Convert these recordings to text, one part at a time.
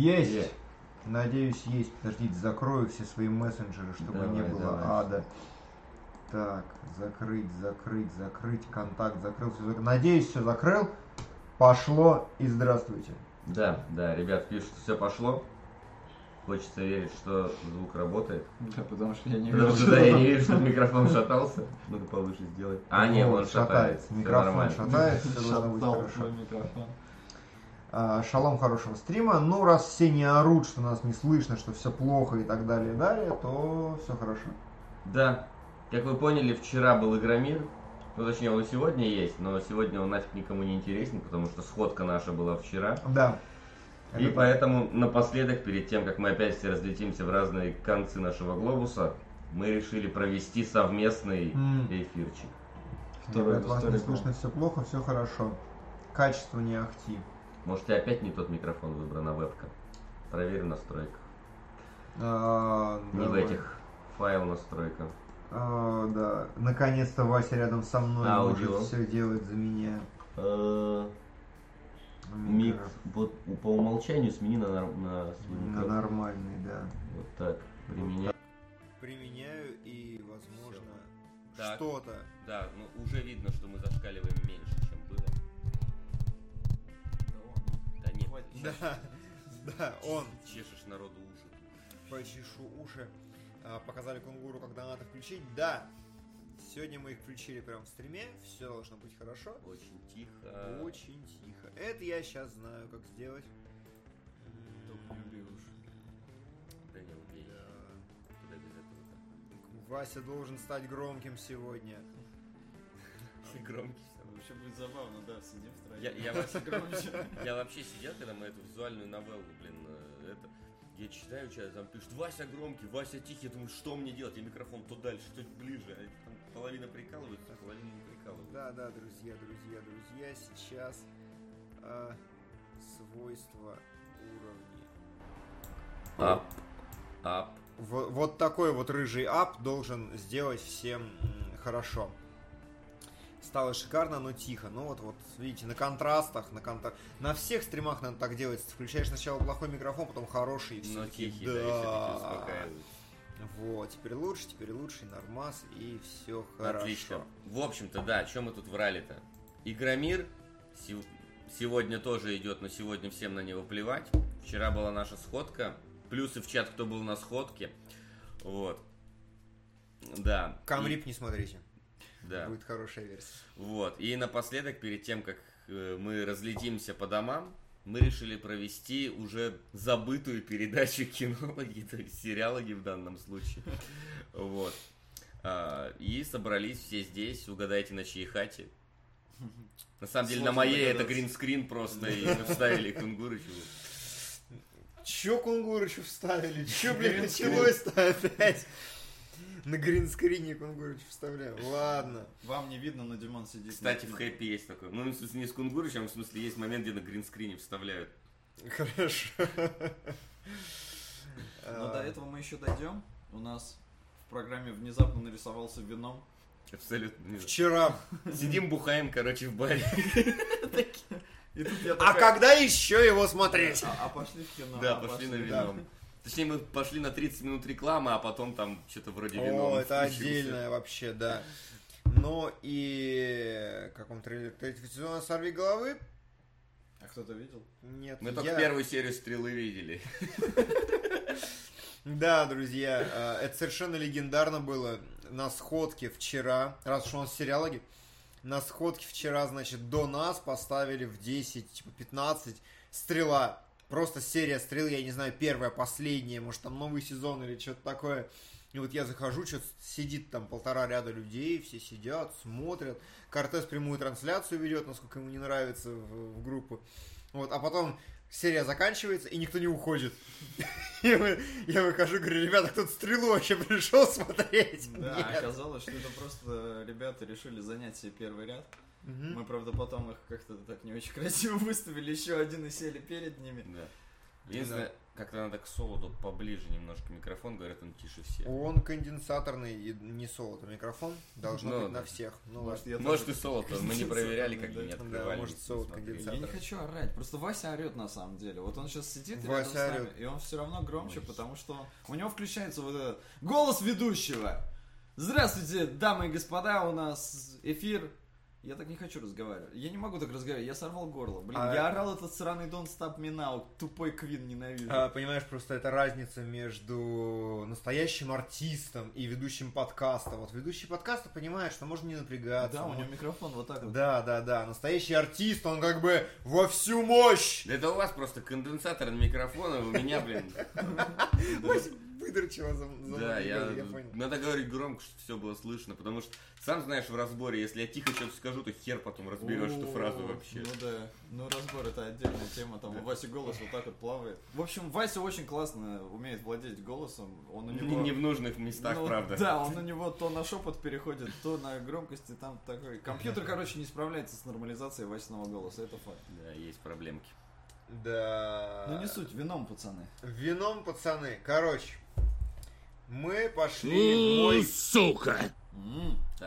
Есть! Есть. Надеюсь, есть. Подождите, закрою все свои мессенджеры, чтобы Давай, не было давай. ада. Так, закрыть, закрыть, закрыть, контакт закрыл. Все закрыл. Надеюсь, все закрыл. Пошло и здравствуйте. Да, да, ребят пишут, что все пошло. Хочется верить, что звук работает. Да, потому что я не Потому вижу. что да, я не вижу, что микрофон шатался. Надо повыше сделать. А, нет, он шатается. Микрофон шатается, все должно быть Шатал хорошо. свой микрофон. А, Шалом хорошего стрима. Ну, раз все не орут, что нас не слышно, что все плохо и так далее, и далее, то все хорошо. Да, как вы поняли, вчера был Игромир. Ну, точнее, он и сегодня есть, но сегодня он нафиг никому не интересен, потому что сходка наша была вчера. Да. И Это- поэтому напоследок, перед тем, как мы опять все разлетимся в разные концы нашего глобуса, мы решили провести совместный М. эфирчик. Второй Ребят, вас не слышно, все плохо, все хорошо. Качество не ахти. Может, и опять не тот микрофон выбран, а вебка. Проверь в настройках. А, Не в давай. этих. Файл настройка. А, да. Наконец-то Вася рядом со мной Аудио. может все делать за меня. Мик, вот по умолчанию смени на, на На микрофон. нормальный, да. Вот так. Применяй. Применяю и, возможно, что-то. Да, ну уже видно, что мы зашкаливаем Да. Да, он. чешешь народу уши. Почешу уши. А, Показали кунгуру, когда надо включить. Да, сегодня мы их включили прямо в стриме. Все должно быть хорошо. Очень тихо. Очень тихо. Это я сейчас знаю, как сделать. Только не убей уши. Да не убей. Да. Куда без этого Вася должен стать громким сегодня. Громкий. Вообще будет забавно, да, сидим. Я, я, вообще, Громче. я вообще сидел, когда мы эту визуальную новеллу, блин, э, это, я читаю, что там пишет, Вася громкий, Вася тихий, я думаю, что мне делать? Я микрофон то дальше, то ближе. А там половина прикалывается, а половина не прикалывается. Да, да, друзья, друзья, друзья, сейчас а, свойства уровней. Ап, ап. Во- Вот такой вот рыжий ап должен сделать всем хорошо. Стало шикарно, но тихо. Ну вот, вот, видите, на контрастах, на контра... На всех стримах надо так делать. Включаешь сначала плохой микрофон, потом хороший. и все Но такие, тихий, да, и успокаивает. Вот, теперь лучше, теперь лучше, нормас, и все хорошо. Отлично. В общем-то, да, чем мы тут врали-то? Игромир сегодня тоже идет, но сегодня всем на него плевать. Вчера была наша сходка. Плюсы в чат, кто был на сходке. Вот. Да. Камрип не смотрите, И- да. будет хорошая версия. Вот. И напоследок, перед тем, как э, мы разлетимся по домам, мы решили провести уже забытую передачу кинологи, то есть сериалоги в данном случае. Вот. А, И собрались все здесь, угадайте на чьей хате. На самом деле, на моей это гринскрин просто, и мы вставили Кунгурычеву. Чё Кунгурычу вставили? Чё, блин, началось-то опять? На гринскрине Кунгурычу вставляю. Ладно. Вам не видно, но Димон сидит. Кстати, в хэппи есть такой. Ну, в смысле, не с Кунгурычем, а в смысле, есть момент, где на гринскрине вставляют. Хорошо. Но до этого мы еще дойдем. У нас в программе внезапно нарисовался вином. Абсолютно. Вчера. Сидим, бухаем, короче, в баре. А когда еще его смотреть? А, а пошли в кино. Да, а пошли на да. вино. Точнее, мы пошли на 30 минут рекламы, а потом там что-то вроде вино. О, это отдельное вообще, да. Но и... Как вам трейлер третьего сезона «Сорви головы»? А кто-то видел? Нет, Мы только я- первую серию стрелы видели. Да, друзья, э, это совершенно легендарно было на сходке вчера, раз уж у нас сериалоги, на сходке вчера, значит, до нас поставили в 10, типа 15 стрела. Просто серия стрел, я не знаю, первая, последняя, может там новый сезон или что-то такое. И вот я захожу, что-то сидит там полтора ряда людей, все сидят, смотрят. Кортес прямую трансляцию ведет, насколько ему не нравится в, в группу. Вот, а потом серия заканчивается, и никто не уходит. Я выхожу, говорю, ребята, кто-то стрелу вообще пришел смотреть? Да, Нет. оказалось, что это просто ребята решили занять себе первый ряд. Мгм. Мы, правда, потом их как-то так не очень красиво выставили, еще один и сели перед ними. Да. Единственное, Как-то надо к солоду поближе немножко микрофон, говорят, он тише всех. Он конденсаторный и не солото микрофон. Должно Ну, быть на да. всех. Ну Может, я Может и тоже- солото, мы не проверяли, как бы не Да, открывали. может, не солод конденсатор. Я не хочу орать, просто Вася орет на самом деле. Вот он сейчас сидит Вася рядом с нами, орёт. и он все равно громче, Ой. потому что у него включается вот этот голос ведущего. Здравствуйте, дамы и господа, у нас эфир. Я так не хочу разговаривать. Я не могу так разговаривать, я сорвал горло. Блин, А- я орал этот сраный Don't Stop Me Now, тупой Квин ненавижу. А, понимаешь, просто это разница между настоящим артистом и ведущим подкаста. Вот ведущий подкаста понимает, что можно не напрягаться. да, у он- него микрофон вот так вот. Да, да, да. Настоящий артист, он как бы во всю мощь. Да это у вас просто конденсатор на микрофон, а у меня, блин. Выдрочила за, за Да, мной, я... я понял. Надо говорить громко, чтобы все было слышно, потому что, сам знаешь, в разборе, если я тихо что-то скажу, то хер потом разберешь эту фразу вообще. Ну да, ну разбор это отдельная тема, там у Васи голос вот так вот плавает. В общем, Вася очень классно умеет владеть голосом, он у Не, него... не в нужных местах, Ну, правда. Да, он у него то на шепот переходит, то на громкости, там такой... Компьютер, короче, не справляется с нормализацией Васиного голоса, это факт. Да, есть проблемки. Да. Ну не суть, вином, пацаны. Вином, пацаны. Короче, мы пошли в мой... сука!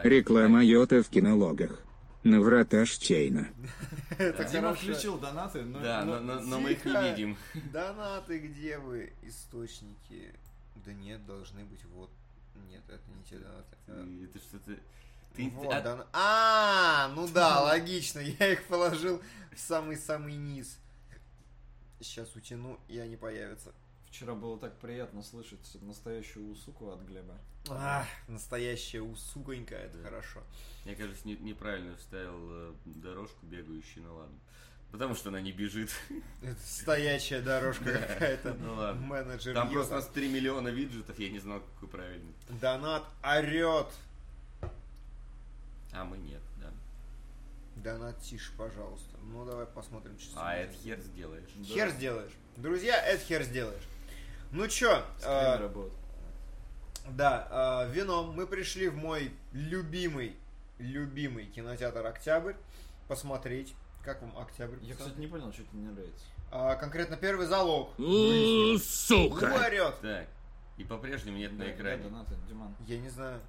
Реклама Йота в кинологах. На врата Чейна. Это Дима включил донаты, но... Да, но- но, но- но мы их не видим. Донаты, где вы? Источники. Да нет, должны быть вот. Нет, это не те донаты. Это что-то... Ты, Вот, а- дона- А, ну да, логично. Я их положил в самый-самый низ. Сейчас утяну, и они появятся. Вчера было так приятно слышать настоящую суку от Глеба. Ах, настоящая усуконька, это Да. хорошо. Я, кажется, не- неправильно вставил э, дорожку бегающую, ну ладно. Потому что она не бежит. Это стоячая дорожка какая-то. Ну ладно. Менеджер Там просто у нас 3 миллиона виджетов, я не знал, какой правильный. Донат орет. А мы нет, да. Донат тише, пожалуйста. Ну давай посмотрим, что А это хер сделаешь. Хер сделаешь. Друзья, это хер сделаешь. Ну чё, Скрин э, работает. да, э, вином мы пришли в мой любимый, любимый кинотеатр Октябрь посмотреть. Как вам Октябрь? Я, кстати, не понял, что тебе не нравится. А, конкретно первый залог. Ну, сука! орет. Так. И по-прежнему нет на Да, экране. да, донаты, Диман. Я не знаю.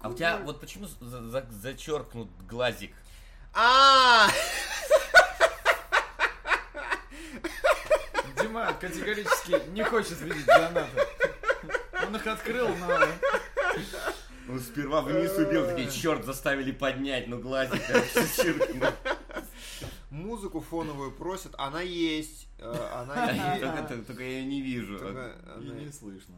А у тебя вот почему за- за- зачеркнут глазик? А, Дима категорически не хочет видеть донаты. Он их открыл, но... Он сперва вниз убил, такие, черт, заставили поднять, ну глазик короче, зачеркнул. музыку фоновую просят, она есть, э, она есть. Только я ее не вижу. И она не слышно.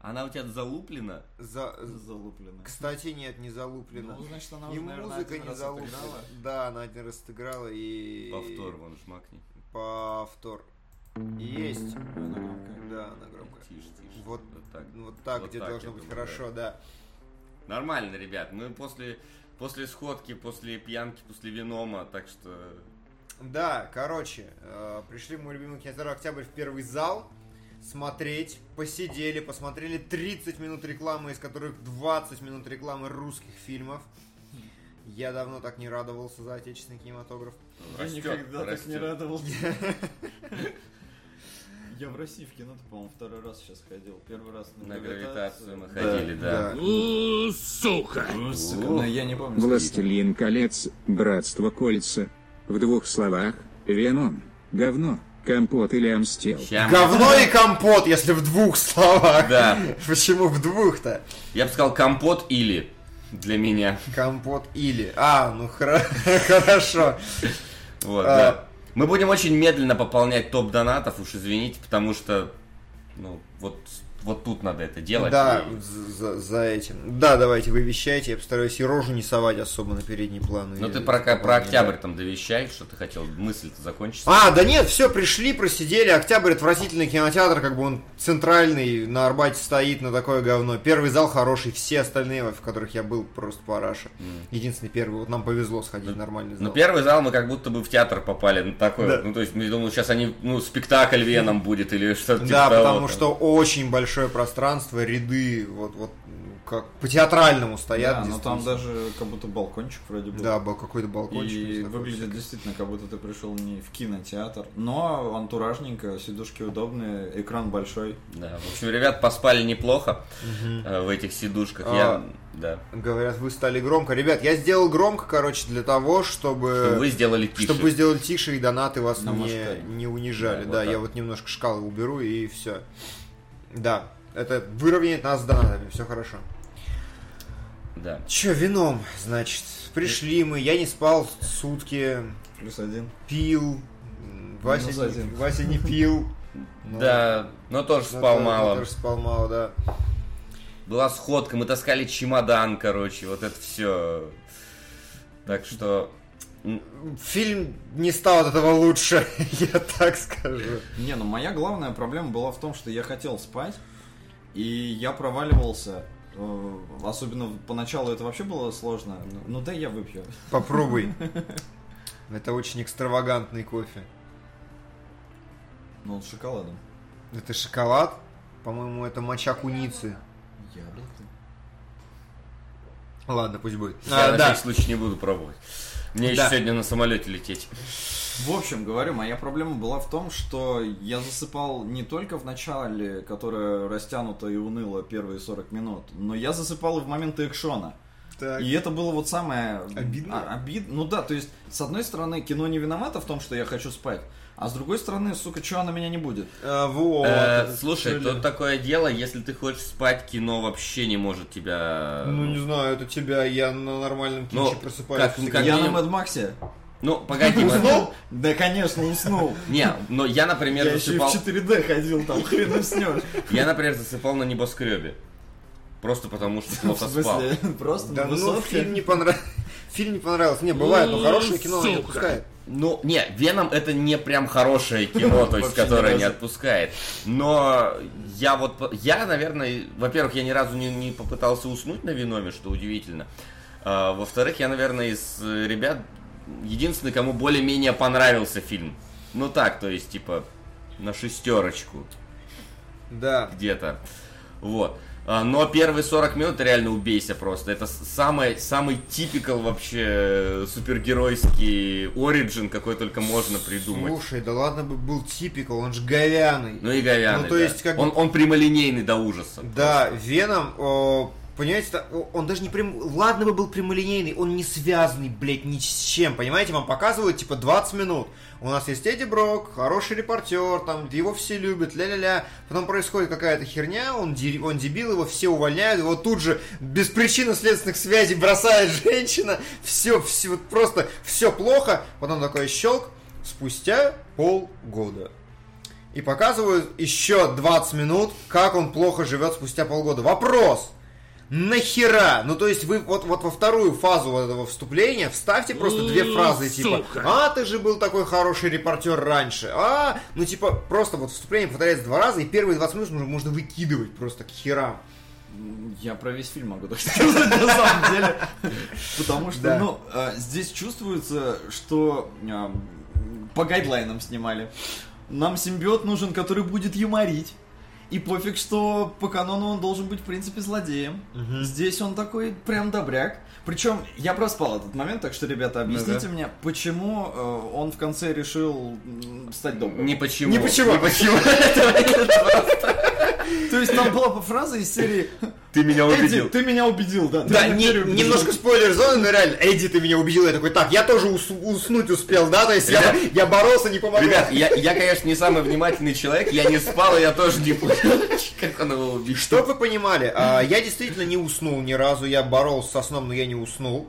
Она у тебя залуплена? за- Залуплено. Кстати, нет, не залуплена. Ну, значит, она И уже, наверное, музыка один не раз залуплена. отыграла. Да, она один раз отыграла и... Повтор, вон, жмакни. Повтор. Есть. Она громкая. Да, она громкая. Тише, тише. Вот, Вот так. вот так, Вот где так, должно я быть думаю, хорошо, да. Нормально, ребят. Мы после, после сходки, после пьянки, после винома, так что... Да, короче, э, пришли в мой любимый кинотеатр Октябрь в первый зал смотреть, посидели, посмотрели 30 минут рекламы, из которых 20 минут рекламы русских фильмов. Я давно так не радовался за отечественный кинематограф. Я растет, никогда так не растет. радовался. Я в России в кино-то, по-моему, второй раз сейчас ходил. Первый раз на, На гравитацию мы Да. ходили, да. У, сука! Сука, но я не помню. Властелин колец, братство кольца. В двух словах, Веном, говно, компот или амстел. Ща Говно и компот, если в двух словах. Да. Почему в двух-то? Я бы сказал компот или для меня. Компот или. А, ну хоро- хорошо. Вот, А. да. Мы будем очень медленно пополнять топ донатов, уж извините, потому что, ну, вот, вот тут надо это делать. Да, и- за, за этим. Да, давайте, вы вещайте, я постараюсь и рожу не совать особо на передний план. Ну ты про, про да. октябрь там довещай, что ты хотел, мысль-то закончится. А, да нет, все, пришли, просидели. Октябрь отвратительный кинотеатр, как бы он центральный, на Арбате стоит на такое говно. Первый зал хороший, все остальные, в которых я был, просто параша. Единственный первый, вот нам повезло сходить в нормальный зал. Ну, первый зал мы как будто бы в театр попали, ну, такой Да. вот. Ну, то есть, я думаю, сейчас они, ну, спектакль Веном будет или что-то типа Да, того, потому там. что очень большой большое пространство, ряды, вот, вот как по театральному стоят. Да, но там даже как будто балкончик вроде бы. Да, был какой-то балкончик. И выглядит действительно, как будто ты пришел не в кинотеатр. Но антуражненько, сидушки удобные, экран большой. Да, в общем, ребят поспали неплохо э, в этих сидушках. А. Я, да. Говорят, вы стали громко. Ребят, я сделал громко, короче, для того, чтобы... Чтобы вы сделали тише. Чтобы вы сделали тише и донаты вас На не, не унижали. Да, вот Да, так. я вот немножко шкалы уберу и все. Да, это выровняет нас с донатами, все хорошо. Да. Че, вином, значит, пришли мы, я не спал сутки, Плюс один. пил, м, Вася, Минус не, один. Вася не пил. Ну, Да, но тоже ну, спал да, мало. Тоже спал мало, да. Была сходка, мы таскали чемодан, короче, вот это все. Так что... Фильм не стал от этого лучше, я так скажу. Не, ну моя главная проблема была в том, что я хотел спать, и я проваливался. э, Особенно поначалу это вообще было сложно. Ну, Ну дай я выпью. Попробуй. Это очень экстравагантный кофе. Ну, с шоколадом. Это шоколад? По-моему, это моча куницы. Яблоко. Ладно, пусть будет. Я А, на да. всякий случай не буду пробовать. Мне Да. еще сегодня на самолете лететь. В общем, говорю, моя проблема была в том, что я засыпал не только в начале, которое растянуто и уныло первые 40 минут, но я засыпал и в моменты экшона. Так. И это было вот самое... Обидно? А, обид- Ну да, то есть, с одной стороны, кино не виновато в том, что я хочу спать, а с другой стороны, сука, чё она меня не будет? А, вот. Э, слушай, Что ли? тут такое дело, если ты хочешь спать, кино вообще не может тебя... Ну, не знаю, это тебя, я на нормальном кинче Ну, просыпаюсь. как- всегда. как я минимум- на Мэд Максе. Ну, погоди, Уснул? Да, конечно, уснул. Не, но я, например, Я еще и в засыпал... 4D ходил, там хрен уснешь. Я, например, засыпал на небоскребе. Просто потому что В плохо спал. просто Да на ну, фильм не понравился. Фильм не понравился. Не, бывает, но хорошее кино не отпускает. Ну, не, Веном это не прям хорошее кино, то есть, которое не отпускает. Но я вот, я, наверное, во-первых, я ни разу не, не попытался уснуть на Веноме, что удивительно. А, во-вторых, я, наверное, из ребят единственный, кому более-менее понравился фильм. Ну так, то есть, типа, на шестерочку Да. где-то. Вот. А, Но первые 40 минут реально убейся просто. Это самый, самый типикал вообще э, супергеройский оригин, какой только можно придумать. Слушай, да ладно бы был типикал, он же говяный. Ну и говяный, Ну, то да. есть, как он, он прямолинейный до ужаса. Да, Веном, о, понимаете, он даже не прям, ладно бы был прямолинейный, он не связанный, блядь, ни с чем, понимаете, вам показывают, типа, 20 минут. У нас есть Эдди Брок, хороший репортер, там, его все любят, ля-ля-ля. Потом происходит какая-то херня, он, он дебил, его все увольняют, его тут же без причинно-следственных связей бросает женщина, все, все, вот просто все плохо. Потом такой щелк, спустя полгода. И показывают еще 20 минут, как он плохо живет спустя полгода. Вопрос! Нахера? Ну, то есть вы вот, вот во вторую фазу вот этого вступления вставьте просто две фразы, типа, а, ты же был такой хороший репортер раньше, а, ну, типа, просто вот вступление повторяется два раза, и первые 20 минут можно, можно выкидывать просто к херам. Я про весь фильм могу так сказать, на самом деле. Потому что, ну, а, здесь чувствуется, что а, по гайдлайнам снимали. Нам симбиот нужен, который будет юморить. И пофиг, что по канону он должен быть, в принципе, злодеем. Здесь он такой прям добряк. Причем я проспал этот момент, так что, ребята, объясните Ну мне, почему э, он в конце решил стать добрым? Не почему. Не почему. Не почему. То есть там была фраза из серии Ты меня «Эдди, убедил. ты меня убедил, да. Да, не- убедил». немножко спойлер зоны, но реально, Эдди, ты меня убедил, я такой, так, я тоже ус- уснуть успел, да, то есть я, Ребят, я боролся, не помогло. Ребят, я, я, конечно, не самый внимательный человек, я не спал, и я тоже не понял, как он его убил. Чтоб вы понимали, а, я действительно не уснул ни разу, я боролся со сном, но я не уснул.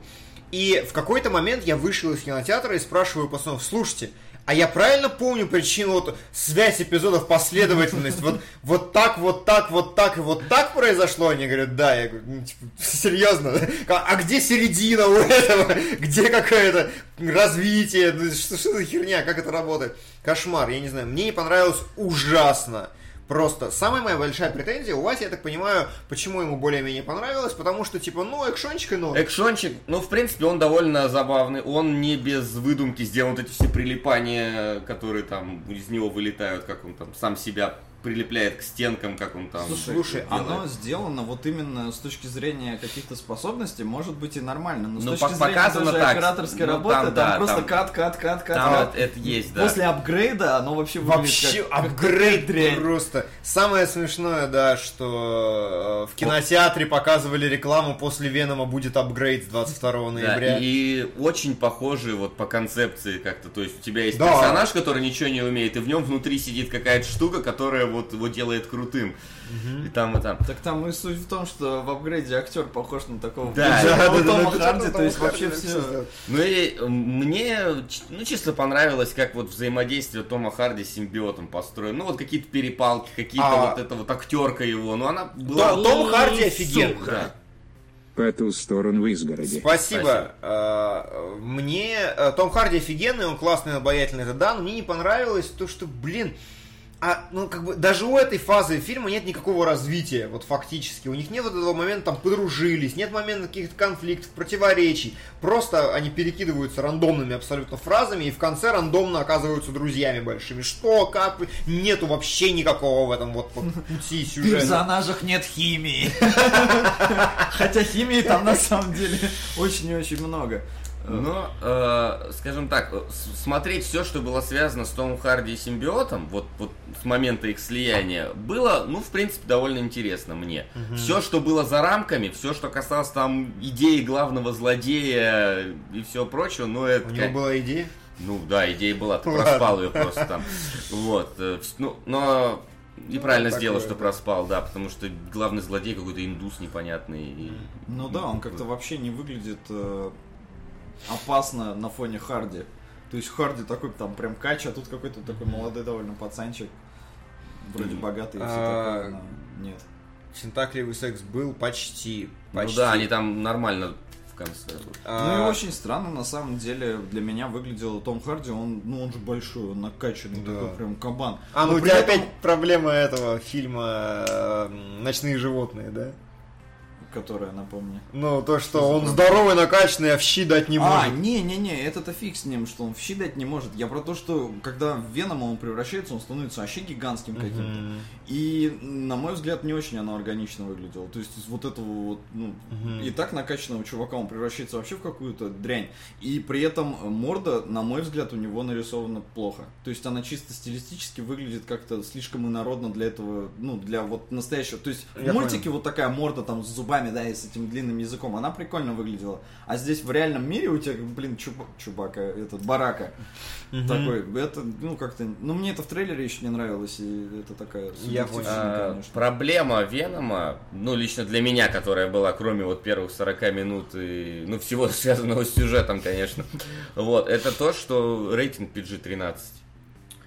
И в какой-то момент я вышел из кинотеатра и спрашиваю пацанов, слушайте, а я правильно помню причину, вот связь эпизодов, последовательность, вот, вот так, вот так, вот так и вот так произошло? Они говорят, да, я говорю, ну, типа, серьезно, а, а где середина у этого? Где какое-то развитие? Ну, Что, что за херня, как это работает? Кошмар, я не знаю, мне не понравилось ужасно. Просто самая моя большая претензия у Васи, я так понимаю, почему ему более-менее понравилось, потому что, типа, ну, экшончик и ну. Экшончик, ну, в принципе, он довольно забавный. Он не без выдумки сделан вот эти все прилипания, которые там из него вылетают, как он там сам себя прилепляет к стенкам, как он там. Слушай, делает. Оно сделано вот именно с точки зрения каких-то способностей, может быть и нормально, но с Ну, точки по- зрения даже так. операторской Ну, работы, там, там, да, просто там- кат, кат, кат, кат, Там кат. вот это есть, да. После апгрейда оно вообще выглядит Вообще как- как апгрейд дрянь. просто. Самое смешное, да, что э, в кинотеатре показывали рекламу после Венома будет апгрейд с 22 Да, ноября. и очень похожи вот по концепции как-то. То есть у тебя есть Да. персонаж, который ничего не умеет, и в нем внутри сидит какая-то штука, которая вот его делает крутым. И там, и там. Так там и суть в том, что в апгрейде актер похож на такого Да, да, да, Тома да, Харди, да, то есть вообще все. Ну и мне, ну, чисто понравилось, как вот взаимодействие Тома Харди с симбиотом построено. Ну, вот какие-то перепалки, какие-то А- вот эта вот актерка его, ну, она была... Том- Том Харди офигенный. Да. По ту сторону изгороди. Спасибо. Э, Мне э, Том Харди офигенный, он классный, обаятельный, это да, но мне не понравилось то, что, блин, а, ну, как бы, даже у этой фазы фильма нет никакого развития, вот фактически. У них нет вот этого момента, там, подружились, нет момента каких-то конфликтов, противоречий. Просто они перекидываются рандомными абсолютно фразами и в конце рандомно оказываются друзьями большими. Что, как, вы- нету вообще никакого в этом вот, вот пути В сюжета. персонажах нет химии. Хотя химии там на самом деле очень и очень много. Но, э, скажем так, э, смотреть все, что было связано с Томом Харди и симбиотом, вот, вот с момента их слияния, было, ну, в принципе, довольно интересно мне. Все, что было за рамками, все, что касалось там идеи главного злодея и всего прочего, ну, это... У него была идея? Ну да, идея была, ты Ладно. проспал ее просто там. Вот. э, Ну, но и правильно такое, сделал, что да. проспал, да, потому что главный злодей какой-то индус непонятный. и- Ну да, он как-то вообще не выглядит э, опасно на фоне Харди. То есть Харди такой там прям кач, а тут какой-то такой молодой довольно пацанчик. Вроде богатый и все А, такое, но нет. Синтакливый секс был почти. Ну почти. да, они там нормально в конце. А, Ну и очень странно, на самом деле, для меня выглядел Том Харди, он, ну он же большой, он накачанный, Да. такой прям кабан. А, ну Но у при тебя этом- опять проблема этого фильма э, «Ночные животные», да? Которая, напомню. Ну, то, что Что за он проблема? здоровый, накачанный, а в щи дать не а, может. не-не-не, это-то фиг с ним, что он в щи дать не может. Я про то, что когда в Венома он превращается, он становится вообще гигантским каким-то. Мгм. И, на мой взгляд, не очень оно органично выглядело. То есть из вот этого вот, ну, Мгм. и так накачанного чувака он превращается вообще в какую-то дрянь. И при этом морда, на мой взгляд, у него нарисована плохо. То есть она чисто стилистически выглядит как-то слишком инородно для этого, ну, для вот настоящего. То есть Я в мультике вот такая морда там с зубами, да, и с этим длинным языком, она прикольно выглядела. А здесь в реальном мире у тебя, блин, чуба- чубака, этот, барака такой. Это, ну, как-то, ну, мне это в трейлере еще не нравилось, и это такая Я. А, проблема Венома, ну, лично для меня, которая была, кроме вот первых 40 минут и, ну, всего связанного с сюжетом, конечно, вот, это то, что рейтинг PG-13.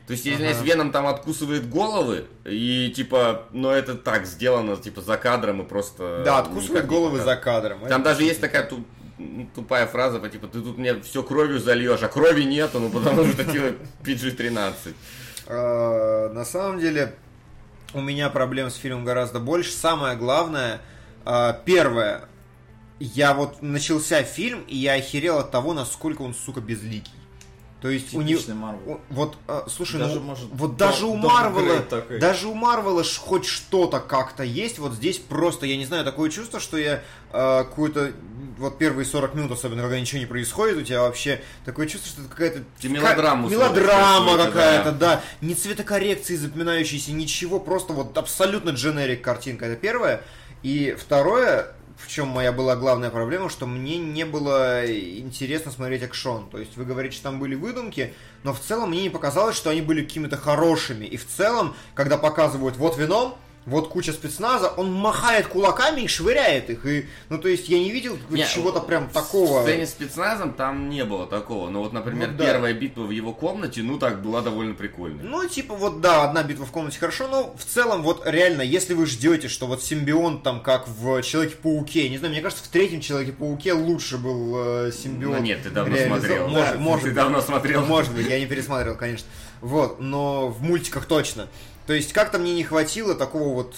То есть, если Ага. Веном там откусывает головы, и, типа, ну, это так сделано, типа, за кадром и просто... Да, не головы за кадром. Там Это даже есть действительно. такая ту- тупая фраза, по типа, ты тут мне все кровью зальешь, а крови нету, ну, потому что, типа, PG-13. Э, На самом деле, у меня проблем с фильмом гораздо больше. Самое главное, э, первое, я вот начался фильм, и я охерел от того, насколько он, сука, безликий. То есть у него... Типичный Марвел. Вот, э, слушай, Даже, ну, может, вот даже у Марвела, даже у Марвела хоть что-то как-то есть, вот здесь просто, я не знаю, такое чувство, что я э, какую-то, вот первые 40 минут, особенно когда ничего не происходит, у тебя вообще такое чувство, что это какая-то... Мелодрама смотришь какая-то, какую-то, да. Не цветокоррекции запоминающиеся, ничего, просто вот абсолютно дженерик картинка, это первое. И второе, в чем моя была главная проблема, что мне не было интересно смотреть экшон. То есть вы говорите, что там были выдумки, но в целом мне не показалось, что они были какими-то хорошими. И в целом, когда показывают вот вином, вот куча спецназа, он махает кулаками и швыряет их. И, ну, то есть я не видел Не, чего-то прям В такого. сцене с спецназом там не было такого. Но вот, например, Ну да. первая битва в его комнате, ну так, была довольно прикольная. Ну, типа, вот, да, одна битва в комнате хорошо, но в целом, вот, реально, если вы ждете, что вот симбион там, как в Человеке-пауке, не знаю, мне кажется, в третьем Человеке-пауке лучше был э, симбион. Ну нет, ты давно реализован. смотрел. Может, Да, может ты быть. давно смотрел. Может быть, я не пересматривал, конечно. Вот, но в мультиках точно. То есть, как-то мне не хватило такого вот...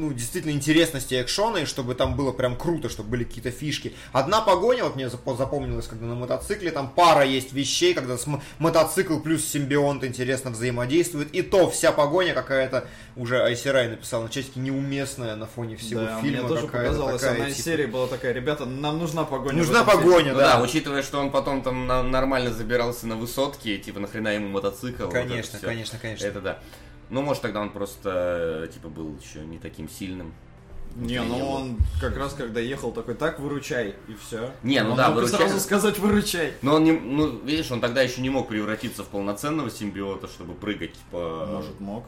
ну, действительно интересности экшона, и чтобы там было прям круто, чтобы были какие-то фишки. Одна погоня, вот мне запо- запомнилось, когда на мотоцикле, там пара есть вещей, когда мотоцикл плюс симбионт интересно взаимодействуют, и то вся погоня какая-то, уже Айсерай написал на чатике, неуместная на фоне всего Да, фильма. мне тоже показалось, такая, одна из типа, серий была такая, ребята, нам нужна погоня. Нужна в этом фильме». погоня, Ну да. да, учитывая, что он потом там нормально забирался на высотки, типа нахрена ему мотоцикл. вот Конечно, всё. конечно, конечно. Это да. Ну, может, тогда он просто, типа, был еще не таким сильным. Не, ну он как раз когда ехал такой, так, выручай, и все. Не, ну он да, выручай. сразу сказать, выручай. Но он не, ну, видишь, он тогда еще не мог превратиться в полноценного симбиота, чтобы прыгать по... Может, мог.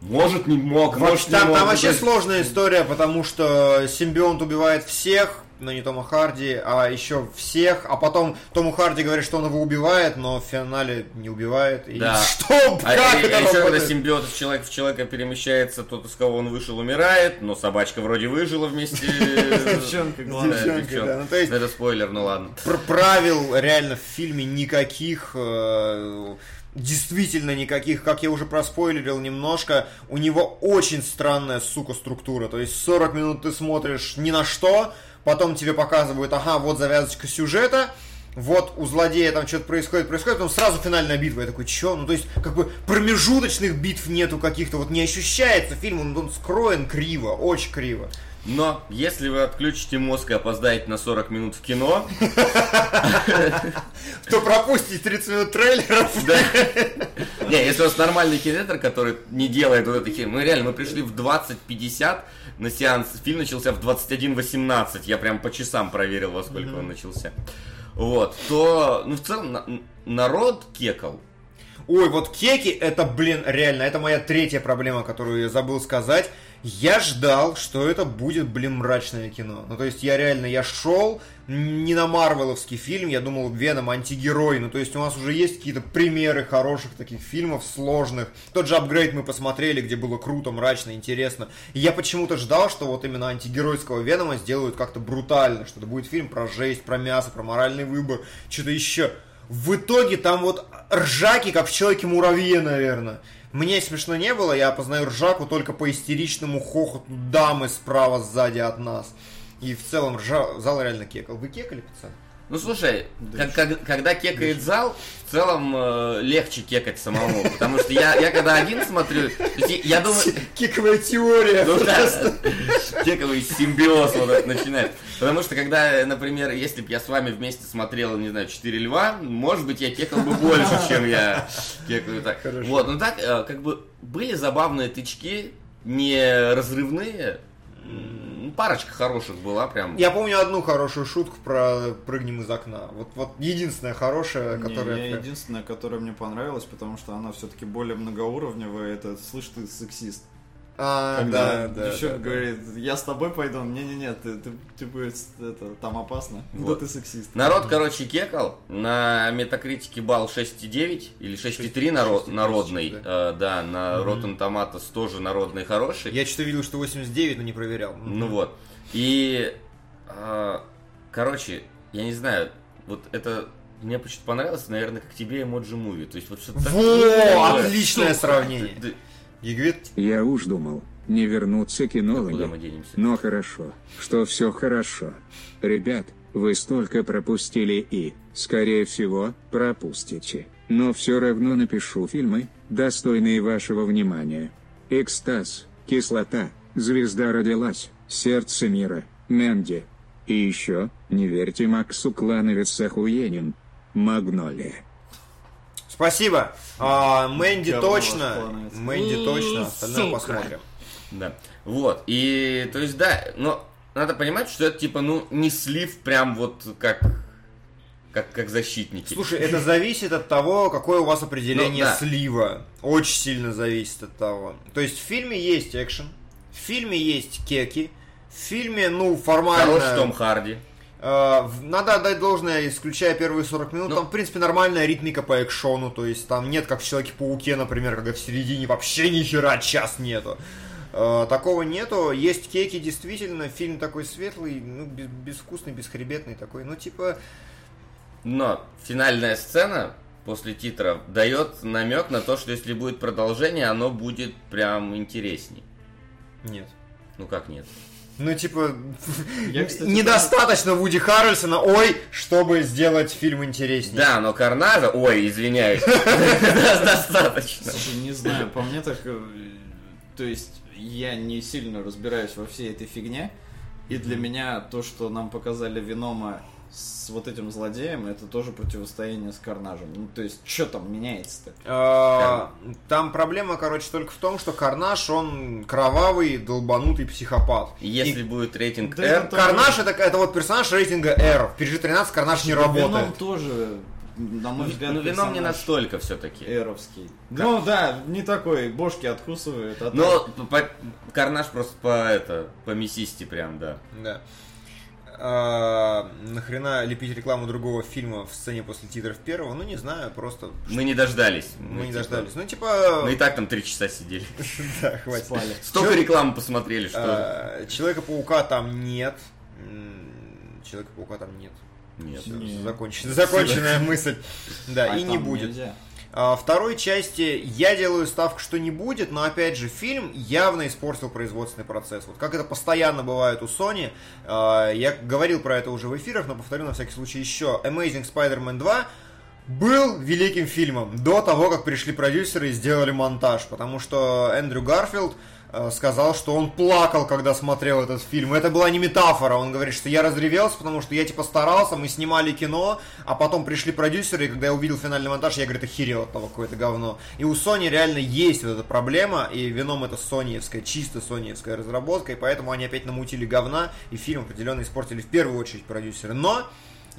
Может, не мог, может, не Там, мог. там Ну, вообще сложная история, потому что симбионт убивает всех, но не Тома Харди, а еще всех, а потом Тому Харди говорит, что он его убивает, но в финале не убивает. И Да. Что? А, как и- это а еще когда симбиот из человека в человека перемещается, тот, из кого он вышел, умирает, но собачка вроде выжила вместе Девчонка, с девчонкой. Ну, Это спойлер, ну ладно. Пр- правил реально в фильме никаких, э, действительно никаких, как я уже проспойлерил немножко, у него очень странная, сука, структура, то есть 40 минут ты смотришь ни на что, потом тебе показывают, ага, вот завязочка сюжета, вот у злодея там что-то происходит, происходит, потом сразу финальная битва. Я такой, чё? Ну, то есть, как бы промежуточных битв нету каких-то, вот не ощущается фильм, он, он скроен криво, очень криво. Но если вы отключите мозг и опоздаете на 40 минут в кино, Кто пропустит 30 минут трейлеров, Не, если у вас нормальный кинотеатр, который не делает вот этих... Мы реально, мы пришли в 20.50 на сеанс. Фильм начался в 21.18. Я прям по часам проверил, во сколько он начался. Вот, то, ну, в целом, на- народ кекал. Ой, вот кеки, это, блин, реально, это моя третья проблема, которую я забыл сказать. Я ждал, что это будет, блин, мрачное кино. Ну, то есть, я реально, я шел не на марвеловский фильм, я думал, Веном антигерой. Ну, то есть, у нас уже есть какие-то примеры хороших таких фильмов, сложных. Тот же апгрейд мы посмотрели, где было круто, мрачно, интересно. И я почему-то ждал, что вот именно антигеройского Венома сделают как-то брутально, что это будет фильм про жесть, про мясо, про моральный выбор, что-то еще. В итоге там вот ржаки, как в Человеке-муравье, наверное. Мне смешно не было, я познаю ржаку только по истеричному хохоту дамы справа сзади от нас. И в целом ржа... зал реально кекал. Вы кекали, пацаны? Ну, слушай, как- как- когда кекает зал, в целом э, легче кекать самому. Потому что я, я когда один смотрю, есть я думаю... Кековая теория. Ну да, кековый симбиоз вот начинает. Потому что когда, например, если бы я с вами вместе смотрел, не знаю, «Четыре льва», может быть, я кекал бы больше, чем я кекаю так. Хорошо. Вот, ну так, э, как бы, были забавные тычки, не разрывные, парочка хороших была прям. Я помню одну хорошую шутку про прыгнем из окна. Вот, вот единственная хорошая, Не, которая... я единственная, которая мне понравилась, потому что она все-таки более многоуровневая, это «Слышь, ты сексист». А, Когда да, да, девчонка да, да. говорит, я с тобой пойду, не-не-не, ты, ты, типа, это, там опасно, Вот. да ты сексист. Народ, короче, кекал. На метакритике балл 6,9 или 6,3 народ, 6,3, народный. да. Э, Да, на Rotten Tomatoes тоже народный хороший. Я что-то видел, что 89, но не проверял. Ну вот. И, а, короче, я не знаю, вот это мне почему-то понравилось, наверное, как тебе эмоджи муви. То есть вот что-то Во, отличное сравнение. Егвит, Я уж думал, не вернутся Куда кинологи. денемся? Но хорошо, что все хорошо. Ребят, вы столько пропустили и, скорее всего, пропустите. Но все равно напишу фильмы, достойные вашего внимания. Экстаз, кислота, звезда родилась, сердце мира, Мэнди. И еще, не верьте Максу Клановец охуенен. Магнолия. Спасибо. А, Мэнди Говно точно. Мэнди точно, остальное посмотрим. Да. Вот. И, то есть, да, но надо понимать, что это, типа, ну, не слив прям вот как, как, как защитники. Слушай, это зависит от того, какое у вас определение Ну, да. слива. Очень сильно зависит от того. То есть в фильме есть экшен, в фильме есть кеки, в фильме, ну, формально... Хорош Том Харди. Э, Надо отдать должное, исключая первые 40 минут, Ну. там, в принципе, нормальная ритмика по экшону, то есть там нет, как в Человеке-пауке, например, когда в середине вообще ни хера час нету. Э, Такого нету. Есть кеки, действительно, фильм такой светлый, ну, без- безвкусный, бесхребетный такой, ну, типа, Но финальная сцена после титров дает намек на то, что если будет продолжение, оно будет прям интересней. нет. Ну как нет? Ну, типа, Я, кстати, недостаточно Вуди Харрельсона, ой, чтобы сделать фильм интереснее. Да, но Карнажа... Ой, извиняюсь. Достаточно. Слушай, не знаю, по мне так... э, То есть, я не сильно разбираюсь во всей этой фигне. И для меня то, что нам показали Венома с вот этим злодеем, это тоже противостояние с Карнажем. Ну, то есть, что там меняется-то? А, Там проблема, короче, только в том, что Карнаж, он кровавый, долбанутый психопат. Если И будет рейтинг R, Карнаж это, это вот персонаж рейтинга R. В PG-13 Карнаж не Веном работает. тоже, на мой взгляд, ну вином не настолько все-таки. эровский. Ну да, не такой, бошки откусывает. а Но так- по- Карнаж просто по это, по мясисти прям, да. Да. А, нахрена лепить рекламу другого фильма в сцене после титров первого? Ну, не знаю, просто Мы не дождались. мы не типа, дождались. Ну, типа... Мы и так там три часа сидели. Да, хватит. Спали. Столько рекламы посмотрели, что... А, Человека-паука там нет. Человека-паука там нет. Нет. Всё, Нет. закончен- законченная мысль. Да, А и не будет. нельзя. А, Второй части я делаю ставку, что не будет, но опять же фильм явно испортил производственный процесс. Вот как это постоянно бывает у Sony, а, я говорил про это уже в эфирах, но повторю на всякий случай еще. Amazing Spider-Man 2 был великим фильмом до того, как пришли продюсеры и сделали монтаж, потому что Эндрю Гарфилд сказал, что он плакал, когда смотрел этот фильм. Это была не метафора. Он говорит, что я разревелся, потому что я типа старался, мы снимали кино, а потом пришли продюсеры, и когда я увидел финальный монтаж, я, говорит, охерел от того, какое-то говно. И у Sony реально есть вот эта проблема, и вином это соньевская, чисто соньевская разработка, и поэтому они опять намутили говна, и фильм определенно испортили в первую очередь продюсеры. Но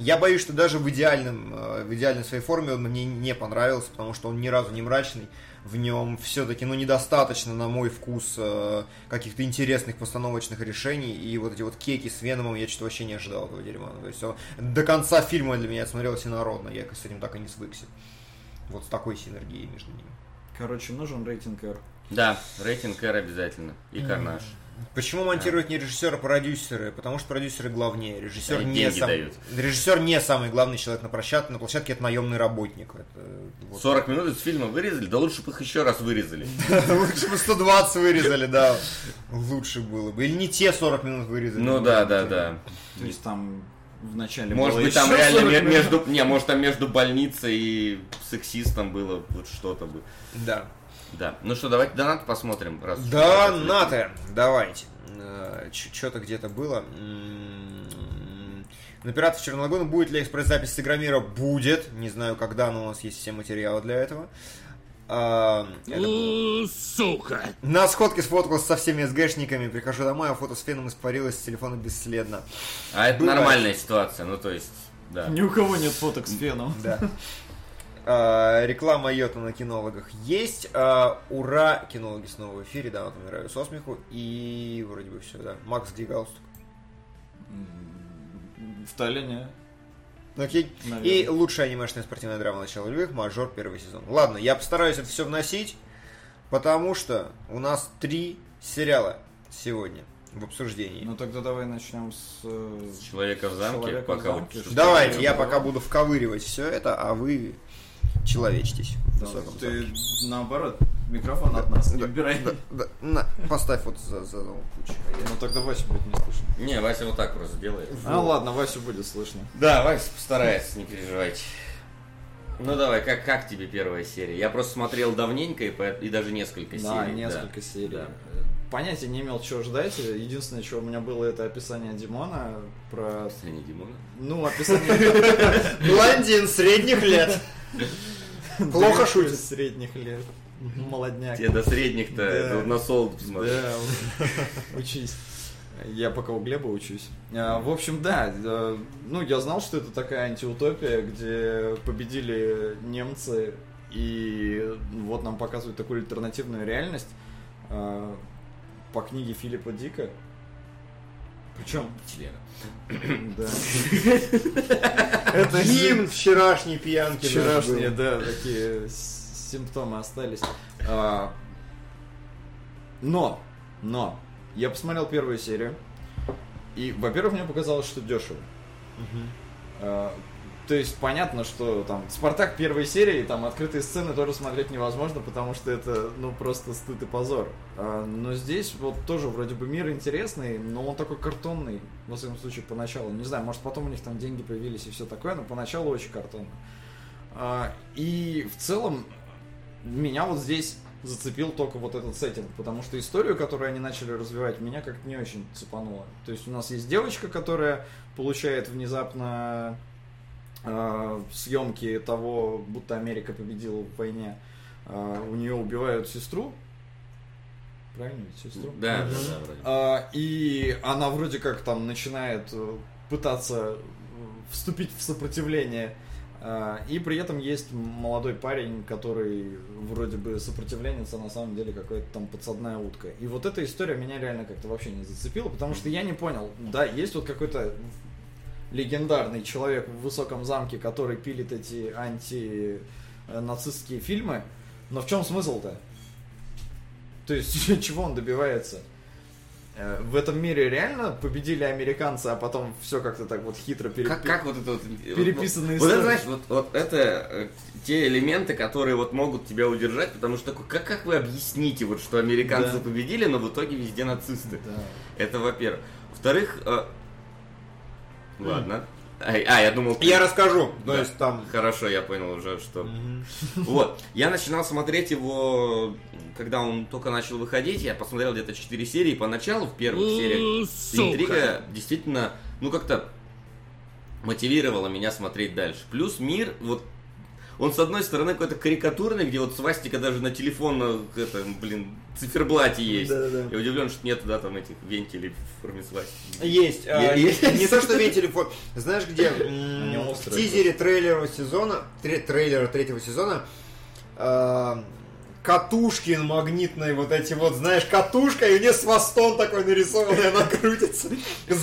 я боюсь, что даже в идеальном, э, в идеальной своей форме он мне не понравился, потому что он ни разу не мрачный. В нем все-таки, ну, недостаточно, на мой вкус, э, каких-то интересных постановочных решений. И вот эти вот кеки с Веномом я что-то вообще не ожидал этого дерьма. То есть он- до конца фильма для меня смотрелось инородно. Я с этим так и не свыкся. Вот с такой синергией между ними. Короче, нужен рейтинг R. Да, рейтинг R обязательно. И Карнаж. Почему монтируют не режиссеры, а продюсеры? Потому что продюсеры главнее. Режиссер Они не сам... дают. Режиссер не самый главный человек на площадке. На площадке это наемный работник. Это вот 40 минут из фильма вырезали, да лучше бы их еще раз вырезали. Лучше бы 120 вырезали, да. Лучше было бы. Или не те 40 минут вырезали. Ну да, да, да. То есть там в начале Может было быть там реально 40 ме- минут. между... Не, может там между больницей и сексистом было вот что-то бы. Да. Да. Ну что, давайте донат посмотрим. Раз уж Да, мы наты, давайте. Что-то где-то было. На пиратов Черной Лагуны будет ли экспресс-запись с Игромира? Будет. Не знаю, когда, но у нас есть все материалы для этого. А, это Сука! На сходке сфоткался со всеми СГшниками, прихожу домой, а фото с феном испарилось с телефона бесследно. А это Бывает. нормальная ситуация, ну то есть, да. Ни у кого нет фоток с феном. Да. А, Реклама Йота на кинологах есть. А, Ура! Кинологи снова в эфире, да, вот умираю со смеху. И вроде бы все, да. Макс, где галстук? В Таллине. Окей. Наверное. И лучшая анимешная спортивная драма начала любых, мажор первый сезон. Ладно, я постараюсь это все вносить, потому что у нас три сериала сегодня в обсуждении. Ну тогда давай начнем с... э, Человека в замке, Человека в пока замке, вот- что- Давайте, я пока буду вковыривать все это, а вы человечтесь. в высоком Ты замке. наоборот, микрофон от нас не убирай. Да, да, на, поставь вот за, за кучу. Ну тогда Вася будет не слышно. Не, Вася вот так просто делает. А ладно, Васю будет слышно. Да, Вася постарается, не переживайте. Ну давай, как, как тебе первая серия? Я просто смотрел давненько и, и даже несколько Да, серий. несколько серий. Да. Понятия не имел, чего ждать. Единственное, что у меня было, это описание Димона про... Последний Димона. Ну, описание... Блондин средних лет. Плохо шутит. Средних лет. Молодняк. Тебе до средних-то на солд посмотри. Да, учись. Я пока у Глеба учусь. А, В общем, да, ну я знал, что это такая антиутопия, где победили немцы, и вот нам показывают такую альтернативную реальность а, по книге Филиппа Дика. Причем, Члена. да. Это Гимн вчерашней пьянки. Вчерашние, да, такие симптомы остались. А, но, но, я посмотрел первую серию, и, во-первых, мне показалось, что дешево. То есть понятно, что там Спартак первой серии, там открытые сцены тоже смотреть невозможно, потому что это, ну, просто стыд и позор. А, но здесь вот тоже вроде бы мир интересный, но он такой картонный, во всяком случае, поначалу. Не знаю, может потом у них там деньги появились и все такое, но поначалу очень картонно. А, и в целом меня вот здесь зацепил только вот этот сеттинг, потому что историю, которую они начали развивать, меня как-то не очень цепануло. То есть у нас есть девочка, которая получает внезапно съемки того, будто Америка победила в войне. Э, у нее убивают сестру. Правильно ведь, сестру? Да, да, да, вроде. А, и она вроде как там начинает э, пытаться э, вступить в сопротивление. А, И при этом есть молодой парень, который вроде бы сопротивленец, а на самом деле какая-то там подсадная утка. И вот эта история меня реально как-то вообще не зацепила, потому что я не понял, да, есть вот какой-то легендарный человек в высоком замке, который пилит эти анти-нацистские фильмы, но в чем смысл-то? То есть, чего он добивается? Э, В этом мире реально победили американцы, а потом все как-то так вот хитро пере- Как, как вот это вот... Переписанные вот, вот это, знаешь, вот, вот это э, те элементы, которые вот могут тебя удержать, потому что такой, как, как вы объясните, вот, что американцы Да. победили, но в итоге везде нацисты? Да. Это во-первых. Во-вторых, э, ладно. А, а, я думал... ты- Я расскажу. То Да. есть там... Хорошо, я понял уже, что... Вот, я начинал смотреть его, когда он только начал выходить, я посмотрел где-то 4 серии, поначалу в первых сериях интрига действительно, ну как-то мотивировала меня смотреть дальше. Плюс мир, вот он с одной стороны какой-то карикатурный, где вот свастика даже на телефонном, это, блин, циферблате есть. Да-да-да. Я удивлен, что нет да, там этих вентилей в форме свастики. Есть. а, Есть. Не то, что весь телефон. Знаешь, где? В тизере трейлера сезона, тре- трейлера третьего сезона, а, Катушкин магнитной, вот эти вот, знаешь, катушка, и у нее с хвостом такой нарисованный, она крутится.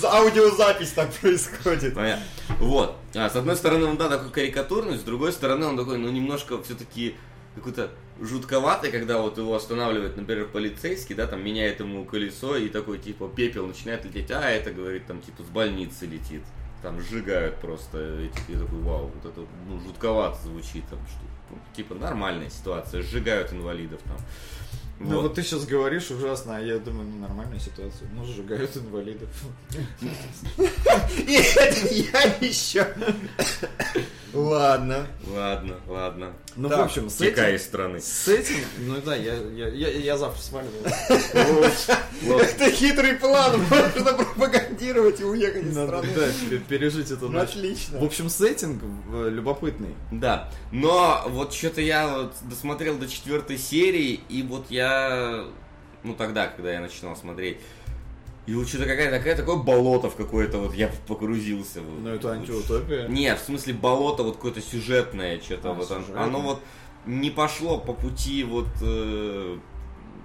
Аудиозапись так происходит. Понятно. Вот. А, с одной стороны, он, да, такой карикатурный, с другой стороны, он такой, ну, немножко все-таки какой-то жутковатый, когда вот его останавливает, например, полицейский, да, там меняет ему колесо, и такой, типа, пепел начинает лететь, а это, говорит, там, типа, с больницы летит. Там сжигают просто этих, я такой, вау, вот это, ну, жутковато звучит, там, что, типа, нормальная ситуация, сжигают инвалидов там. Ну вот ты сейчас говоришь ужасно, а я думаю, ну нормальная ситуация. Ну, сжигают инвалидов. И это я еще. Ладно. Ладно, ладно. Ну, Так, в общем, с этим, из страны. с этим, ну да, я, я, я, я завтра сваливаю. Это хитрый план, можно пропагандировать и уехать из страны. да, пе- пережить эту Ну, ночь. Отлично. В общем, сеттинг э, любопытный. Да, но вот что-то я досмотрел до четвертой серии, и вот я, ну тогда, когда я начинал смотреть, и вот что-то какая-то такая, такое болото в какое-то, вот я погрузился. вот. Ну, это антиутопия. Нет, в смысле болото вот какое-то сюжетное, что-то А, вот сюжетное. оно вот не пошло по пути вот э,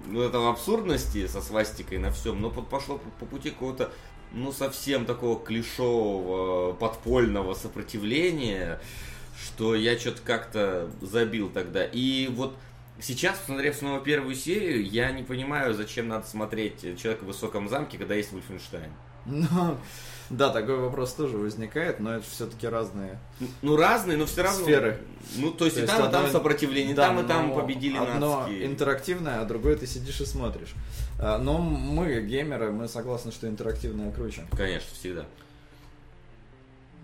ну, этого абсурдности со свастикой на всем, но вот пошло по, по пути какого-то ну совсем такого клишового подпольного сопротивления, что я что-то как-то забил тогда. И вот сейчас, посмотрев снова первую серию, я не понимаю, зачем надо смотреть человека в высоком замке, когда есть Вольфенштайн. Ну, да, такой вопрос тоже возникает, но это все-таки разные. Ну, разные, но все равно. Сферы. Ну, то есть, То и там, и там сопротивление, Да, там, и там победили Одно нацики. интерактивное, а другое ты сидишь и смотришь. А, Но мы, геймеры, мы согласны, что интерактивное круче. Конечно, всегда.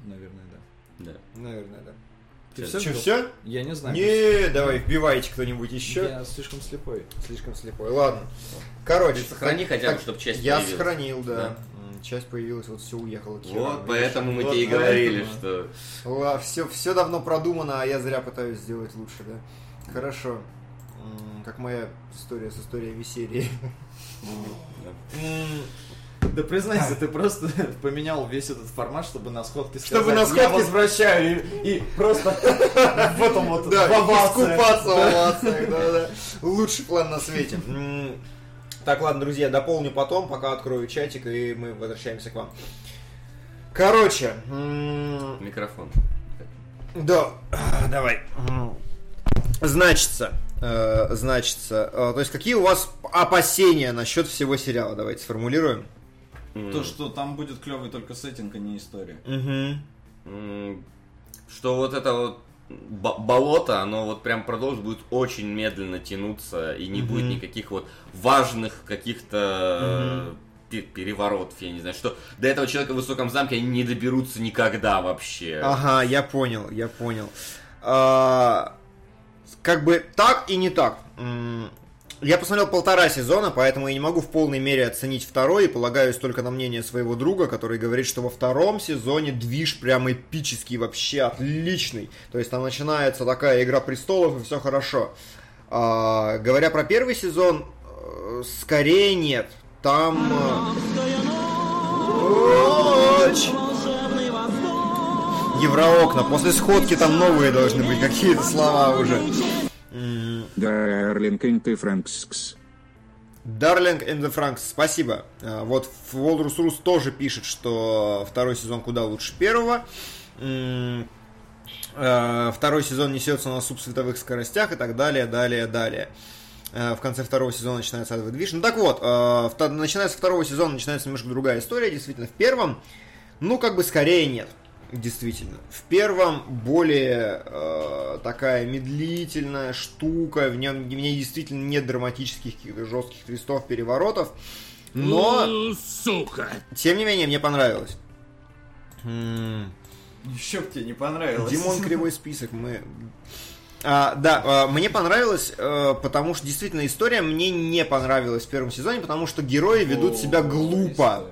Наверное, да. Да. Наверное, да. Ты всё Че, все? Я не знаю. Не, давай, вбивайте кто-нибудь еще. Я слишком слепой. Слишком слепой. Ладно. Короче, Ты сохрани так- хотя бы, так, чтоб часть Я появилась. сохранил, да. Да. Часть появилась, вот все уехало. Вот, поэтому мы Вот тебе и поэтому. говорили, что... все, все давно продумано, а я зря пытаюсь сделать лучше, да? Хорошо. Как моя история с историями серии. Да признайся, ты просто поменял весь этот формат, чтобы на сходке сказать, Чтобы на я сходке- возвращаю и, и просто в этом вот Да, искупаться в овациях. Лучший план на свете. Так, ладно, друзья, дополню потом, пока открою чатик, и мы возвращаемся к вам. Короче, Микрофон. да, давай. Значится, э, значится, э, то есть какие у вас опасения насчет всего сериала? Давайте сформулируем. То, что там будет клевый только сеттинг, а не история. Угу. М, что вот это вот бо- болото, оно вот прям продолжит, будет очень медленно тянуться, и не будет никаких вот важных каких-то пе- переворотов, я не знаю, что до этого человека в высоком замке они не доберутся никогда вообще. Ага, я понял, я понял. А, как бы так и не так. Я посмотрел полтора сезона, поэтому я не могу в полной мере оценить второй и полагаюсь только на мнение своего друга, который говорит, что во втором сезоне движ прям эпический, вообще отличный. То есть там начинается такая игра престолов и все хорошо. А, говоря про первый сезон, э, скорее нет. Там... э, Евроокна. После сходки там новые должны быть какие-то слова уже. Дарлинг Франкскс. Darling in the Franks, спасибо. А, Вот Волрус Рус тоже пишет, что второй сезон куда лучше первого. А, Второй сезон несется на субсветовых скоростях и так далее, далее, далее. А, В конце второго сезона начинается адовый. Ну так вот, начиная с второго сезона начинается немножко другая история. Действительно, в первом, ну как бы скорее нет. Действительно. В первом более э, такая медлительная штука, в нем в ней действительно нет драматических каких-то жестких твистов, переворотов. Но, Сука! тем не менее, мне понравилось. Еще б тебе не понравилось. Димон Кривой список, мы... А, да, а, мне понравилось, э, потому что действительно история мне не понравилась в первом сезоне, потому что герои ведут себя глупо.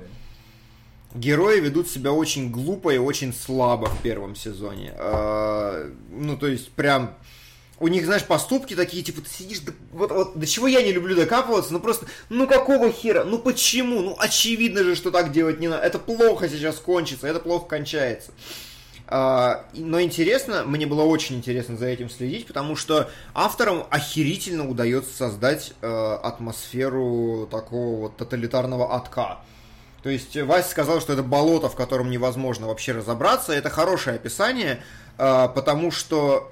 Герои ведут себя очень глупо и очень слабо в первом сезоне. А, Ну, то есть, прям... У них, знаешь, поступки такие, типа, ты сидишь, да- вот, вот до чего я не люблю докапываться, ну просто, ну какого хера, ну почему, ну очевидно же, что так делать не надо, это плохо сейчас кончится, это плохо кончается. И- но интересно, мне было очень интересно за этим следить, потому что авторам охерительно удается создать э, атмосферу такого вот тоталитарного отка. То есть Вася сказал, что это болото, в котором невозможно вообще разобраться. Это хорошее описание, э, потому что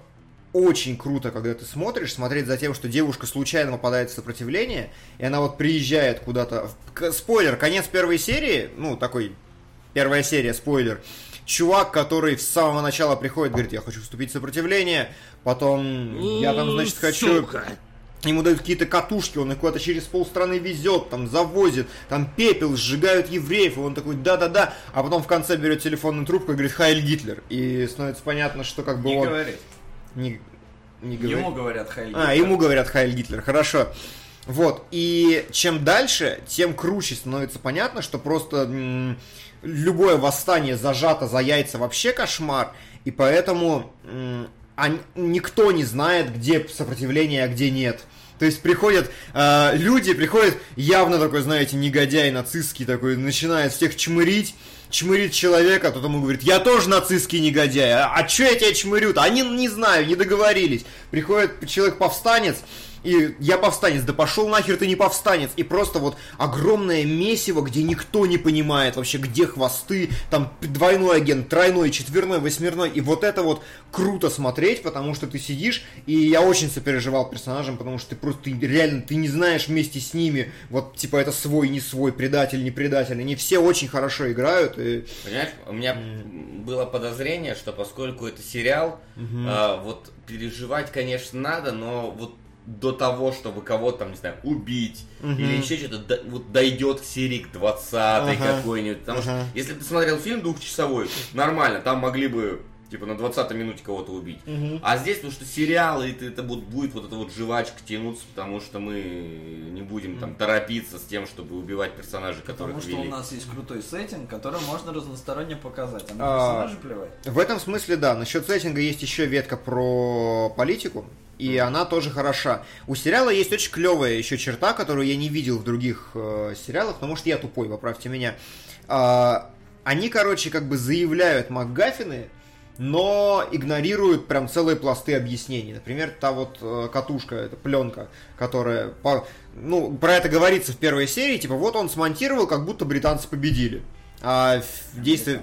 очень круто, когда ты смотришь, смотреть за тем, что девушка случайно попадает в сопротивление, и она вот приезжает куда-то. Спойлер, конец первой серии, ну, такой, первая серия, спойлер. Чувак, который с самого начала приходит, говорит, я хочу вступить в сопротивление, потом я там, значит, хочу... Сука! Ему дают какие-то катушки, он их куда-то через полстраны везет, там завозит, там пепел, сжигают евреев, и он такой, да-да-да, а потом в конце берет телефонную трубку и говорит, Хайль Гитлер. И становится понятно, что как бы Не он... Не, не говорит. Ему говорят Хайль А, Гитлер. ему говорят Хайль Гитлер, хорошо. Вот, и чем дальше, тем круче становится понятно, что просто любое восстание зажато за яйца вообще кошмар, и поэтому ан- никто не знает, где сопротивление, а где нет. То есть приходят э, люди, приходят явно такой, знаете, негодяй нацистский такой, начинает всех чмырить, чмырит человека, тот ему говорит, я тоже нацистский негодяй, а, а чё я тебя чмырю-то? Они, не знаю, не договорились. Приходит человек-повстанец, и я повстанец, да пошел нахер ты не повстанец. И просто вот огромное месиво, где никто не понимает вообще, где хвосты, там двойной агент, тройной, четверной, восьмерной. И вот это вот круто смотреть, потому что ты сидишь, и я очень сопереживал персонажам, потому что ты просто ты реально ты не знаешь вместе с ними, вот типа это свой, не свой, предатель, не предатель. Они все очень хорошо играют. И... Понимаешь, у меня было подозрение, что поскольку это сериал, а, вот переживать, конечно, надо, но вот до того, чтобы кого-то там, не знаю, убить или еще что-то, до- вот дойдет к серии к 20 Ага. какой-нибудь. Потому Ага. что если бы ты смотрел фильм двухчасовой, нормально, там могли бы типа на 20 минуте кого-то убить. А здесь, потому что сериалы, и ты- это вот, будет вот эта вот жвачка тянуться, потому что мы не будем там торопиться с тем, чтобы убивать персонажей, которых Потому что у ввели. нас есть крутой сеттинг, который можно разносторонне показать. А на А, персонажа плевать. В этом смысле, да. Насчет сеттинга есть еще ветка про политику, и она тоже хороша. У сериала есть очень клевая еще черта, которую я не видел в других э, сериалах, но может я тупой, поправьте меня. А, они, короче, как бы заявляют МакГаффины, но игнорируют прям целые пласты объяснений. Например, та вот э, катушка, эта пленка, которая... по- ну, про это говорится в первой серии, типа, вот он смонтировал, как будто британцы победили. А действие...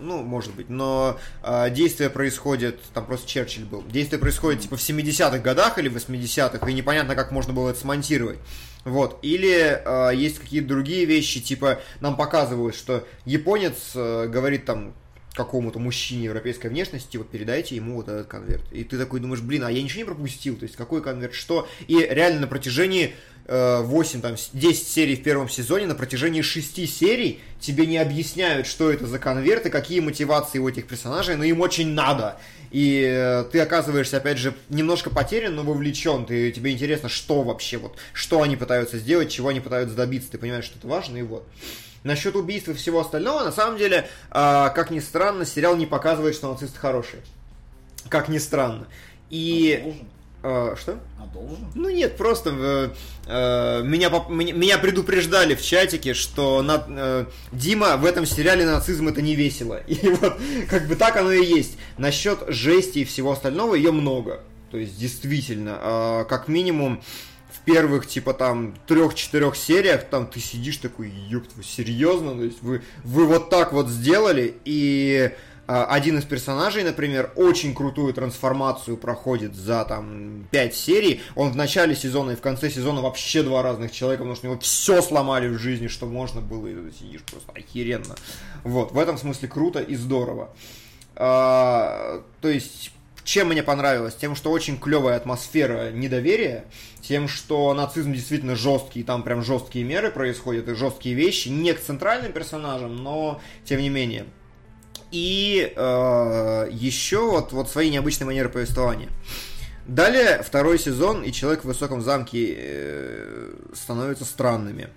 Ну, может быть, но э, действие происходит, там просто Черчилль был, действие происходит типа в 70-х годах или 80-х, и непонятно, как можно было это смонтировать. Вот. Или э, есть какие-то другие вещи, типа нам показывают, что японец э, говорит там какому-то мужчине европейской внешности, вот передайте ему вот этот конверт. И ты такой думаешь, блин, а я ничего не пропустил, то есть какой конверт, что? И реально на протяжении 8, там, 10 серий в первом сезоне, на протяжении 6 серий тебе не объясняют, что это за конверт и какие мотивации у этих персонажей, но им очень надо. И э, ты оказываешься, опять же, немножко потерян, но вовлечен. Ты, тебе интересно, что вообще, вот, что они пытаются сделать, чего они пытаются добиться. Ты понимаешь, что это важно, и вот. Насчет убийств и всего остального, на самом деле, э, как ни странно, сериал не показывает, что нацисты хорошие. Как ни странно. И... А? Э, что? А должен? Ну нет, просто э, э, меня, меня, меня предупреждали в чатике, что на, э, Дима в этом сериале нацизм это не весело. И вот как бы так оно и есть. Насчет жести и всего остального ее много. То есть действительно, э, как минимум в первых типа там трех-четырех сериях там ты сидишь такой, ёпт, вы серьезно? То есть вы, вы вот так вот сделали и а, один из персонажей, например, очень крутую трансформацию проходит за там 5 серий. Он в начале сезона и в конце сезона вообще два разных человека, потому что у него все сломали в жизни, что можно было, и ты сидишь просто охеренно. Вот, в этом смысле круто и здорово. А, то есть, чем мне понравилось? Тем, что очень клевая атмосфера недоверия, тем, что нацизм действительно жесткий, там прям жесткие меры происходят и жесткие вещи, не к центральным персонажам, но тем не менее. И э, еще вот, вот свои необычные манеры повествования. Далее второй сезон и человек в высоком замке э, становятся странными.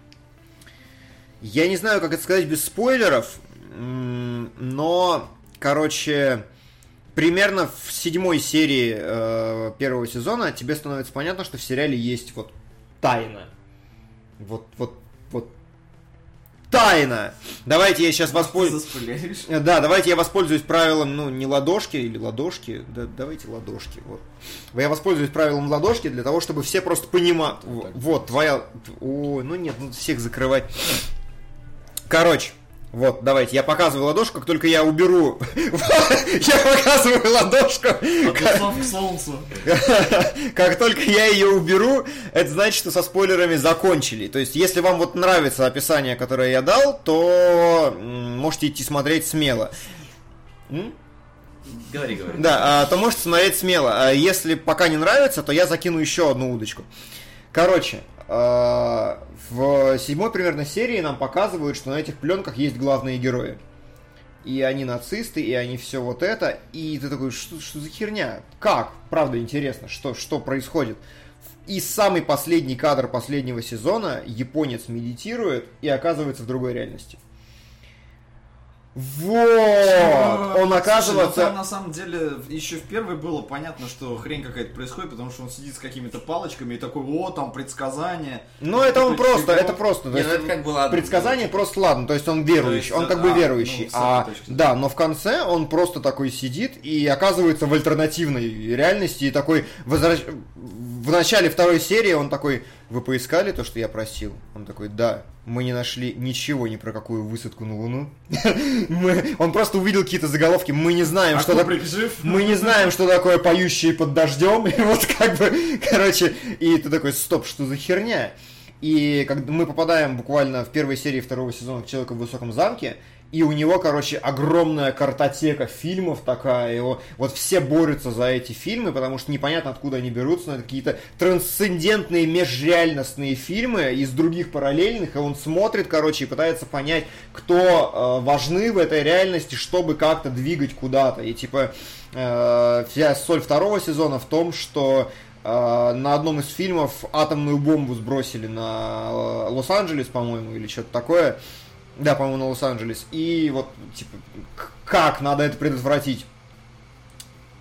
Я не знаю, как это сказать без спойлеров, но, короче, примерно в седьмой серии э, первого сезона тебе становится понятно, что в сериале есть вот тайна. Вот, вот, вот тайна. Давайте я сейчас воспользуюсь. Э, Да, давайте я воспользуюсь правилом, ну, не ладошки или ладошки, да, давайте ладошки, вот. Я воспользуюсь правилом ладошки для того, чтобы все просто понимали. Вот, твоя... О, ну нет, ну всех закрывать. Короче, вот, давайте, я показываю ладошку, как только я уберу... Я показываю ладошку. От к солнцу. Как только я ее уберу, это значит, что со спойлерами закончили. То есть, если вам вот нравится описание, которое я дал, то можете идти смотреть смело. Говори, говори. Да, а, то можете смотреть смело. А если пока не нравится, то я закину еще одну удочку. Короче, в седьмой примерно серии нам показывают, что на этих пленках есть главные герои. И они нацисты, и они все вот это. И ты такой, что, что за херня? Как? Правда интересно, что, что происходит. И самый последний кадр последнего сезона японец медитирует и оказывается в другой реальности. Вот! Он Слушай, ну оказывается... там на самом деле еще в первой было понятно, что хрень какая-то происходит, потому что он сидит с какими-то палочками и такой, о, там предсказания. Ну, это он просто, фигов. это просто. то Не, есть ну, это как бы ладно. Предсказание просто ладно, то есть он верующий, есть, он как бы а, верующий. ну, а, да, но в конце он просто такой сидит и оказывается в альтернативной реальности и такой возвращ... в начале второй серии он такой, вы поискали то, что я просил? Он такой, да, мы не нашли ничего ни про какую высадку на Луну. Мы- Он просто увидел какие-то заголовки, мы не знаем, А что такое... Мы не знаем, что такое поющие под дождем. И вот как бы, короче, и ты такой, стоп, что за херня? И когда мы попадаем буквально в первой серии второго сезона к человеку в высоком замке, и у него, короче, огромная картотека фильмов такая, его, вот все борются за эти фильмы, потому что непонятно, откуда они берутся, но это какие-то трансцендентные, межреальностные фильмы из других параллельных, и он смотрит, короче, и пытается понять, кто э, важны в этой реальности, чтобы как-то двигать куда-то. И типа э, вся соль второго сезона в том, что э, на одном из фильмов атомную бомбу сбросили на э, Лос-Анджелес, по-моему, или что-то такое. Да, по-моему, на Лос-Анджелес. И вот, типа, как надо это предотвратить?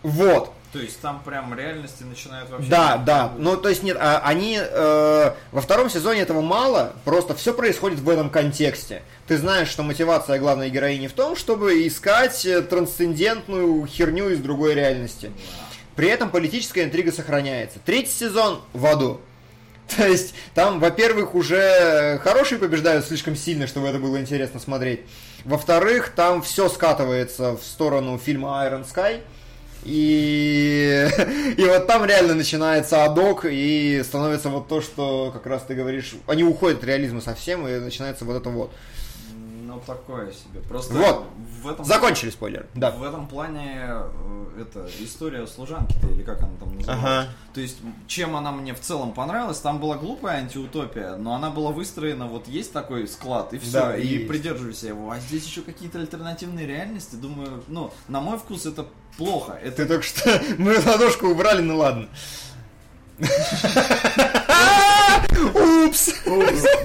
Вот. То есть там прям реальности начинают вообще... Да, да. Ну, то есть нет, а, они э, во втором сезоне этого мало, просто все происходит в этом контексте. Ты знаешь, что мотивация главной героини в том, чтобы искать э, трансцендентную херню из другой реальности. При этом политическая интрига сохраняется. Третий сезон в аду. То есть там, во-первых, уже хорошие побеждают слишком сильно, чтобы это было интересно смотреть. Во-вторых, там все скатывается в сторону фильма Iron Sky. И, и вот там реально начинается адок, и становится вот то, что как раз ты говоришь, они уходят от реализма совсем, и начинается вот это вот. Ну, такое себе. Просто Вот. в этом Закончили спойлер. Да. В этом плане э, это история служанки-то, или как она там называлась. Ага. То есть, чем она мне в целом понравилась, там была глупая антиутопия, но она была выстроена, вот есть такой склад, и все, Да, и есть. придерживаюсь я его. А здесь еще какие-то альтернативные реальности, думаю, ну, на мой вкус это плохо. Это Ты только что мы ладошку убрали, ну ладно. Упс!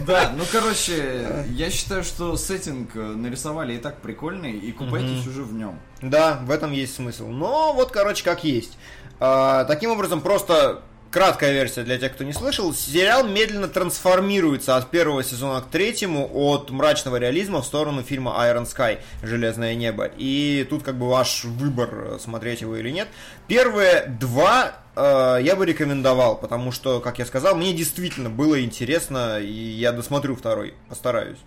Да, ну короче, я считаю, что сеттинг э, нарисовали и так прикольный, и купайтесь уже в нем. Да, в этом есть смысл. Но вот, короче, как есть. А, таким образом, просто краткая версия для тех, кто не слышал. Сериал медленно трансформируется от первого сезона к третьему, от мрачного реализма в сторону фильма Iron Sky, Железное небо. И тут как бы ваш выбор, э, смотреть его или нет. Первые два э, я бы рекомендовал, потому что, как я сказал, мне действительно было интересно, и я досмотрю второй, постараюсь.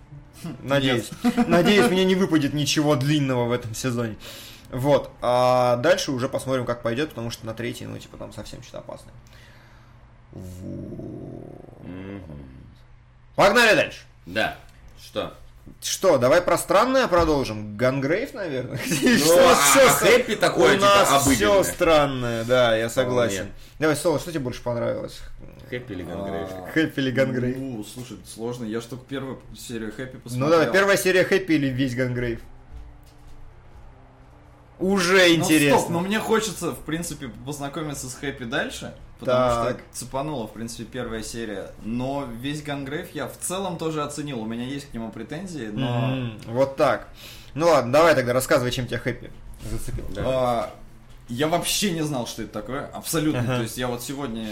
Надеюсь. Надеюсь, мне не выпадет ничего длинного в этом сезоне. Вот. А дальше уже посмотрим, как пойдет, потому что на третий, ну, типа, там совсем что-то опасное. Вот. Мгм. Погнали дальше. Да. Что? Что, давай про странное продолжим? Гангрейв, наверное? Ну, а- а хэппи такое, У типа, нас все обыденное. странное, да, я согласен. Вполне. Давай, Соло, что тебе больше понравилось? Хэппи или Гангрейв? А, Хэппи или Гангрейв? Ну, слушай, сложно. Я ж только первую серию Хэппи посмотрел. Ну давай, первая серия Хэппи или весь Гангрейв? Уже Ну, интересно. стоп, но мне хочется, в принципе, познакомиться с Хэппи дальше, потому Так. что цепанула, в принципе, первая серия. Но весь Гангрейв я в целом тоже оценил. У меня есть к нему претензии, но... М, Вот так. Ну ладно, давай тогда рассказывай, чем тебя Хэппи зацепил. Да. А, я вообще не знал, что это такое. Абсолютно. Ага. То есть я вот сегодня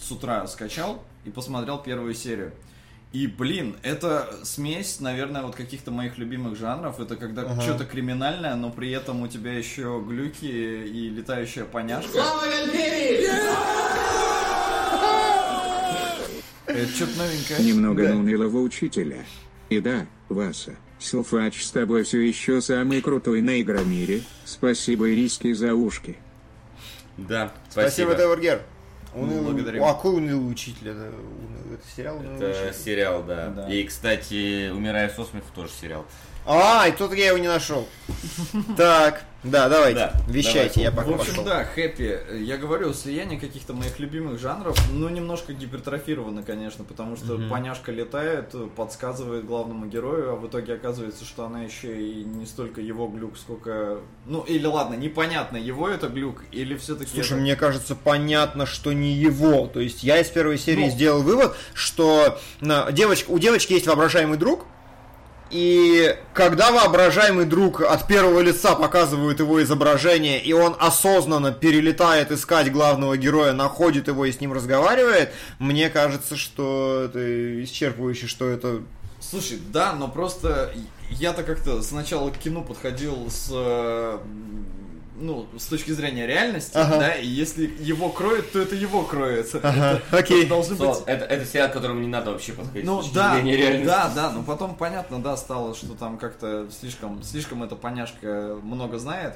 с утра скачал и посмотрел первую серию. И, блин, это смесь, наверное, вот каких-то моих любимых жанров. Это когда Ага. что-то криминальное, но при этом у тебя еще глюки и летающая поняшка. Это что-то новенькое. Немного Да. унылого учителя. И да, Васа, Силфач с тобой все еще самый крутой на Игромире. Спасибо Ириске за ушки. Да, Спасибо, спасибо. Девергер. Унылый, благодарим. А какой унылый учитель? Это, это сериал «Унылый Это учитель»? сериал, да. Да. И, кстати, «Умирая со смеху» тоже сериал. А, и тут я его не нашел. Так, да, давайте, Да, вещайте, давайте. я пока В общем, пошел. да, хэппи. Я говорю, слияние каких-то моих любимых жанров, ну, немножко гипертрофировано, конечно, потому что поняшка летает, подсказывает главному герою, а в итоге оказывается, что она еще и не столько его глюк, сколько... Ну, или ладно, непонятно, его это глюк, или все-таки... Слушай, мне кажется, понятно, что не его. То есть я из первой серии Ну. сделал вывод, что девочка, у девочки есть воображаемый друг, и когда воображаемый друг от первого лица показывают его изображение, и он осознанно перелетает искать главного героя, находит его и с ним разговаривает, мне кажется, что это исчерпывающе, что это... Слушай, да, но просто я-то как-то сначала к кино подходил с э, ну, с точки зрения реальности, Ага. да, и если его кроет, то это его кроет. Ага, Это окей. должны быть Сол, Это, это сериал, к которому не надо вообще подходить Ну с точки да, зрения реальности. да, да, но потом понятно, да, стало, что там как-то слишком, слишком эта поняшка много знает.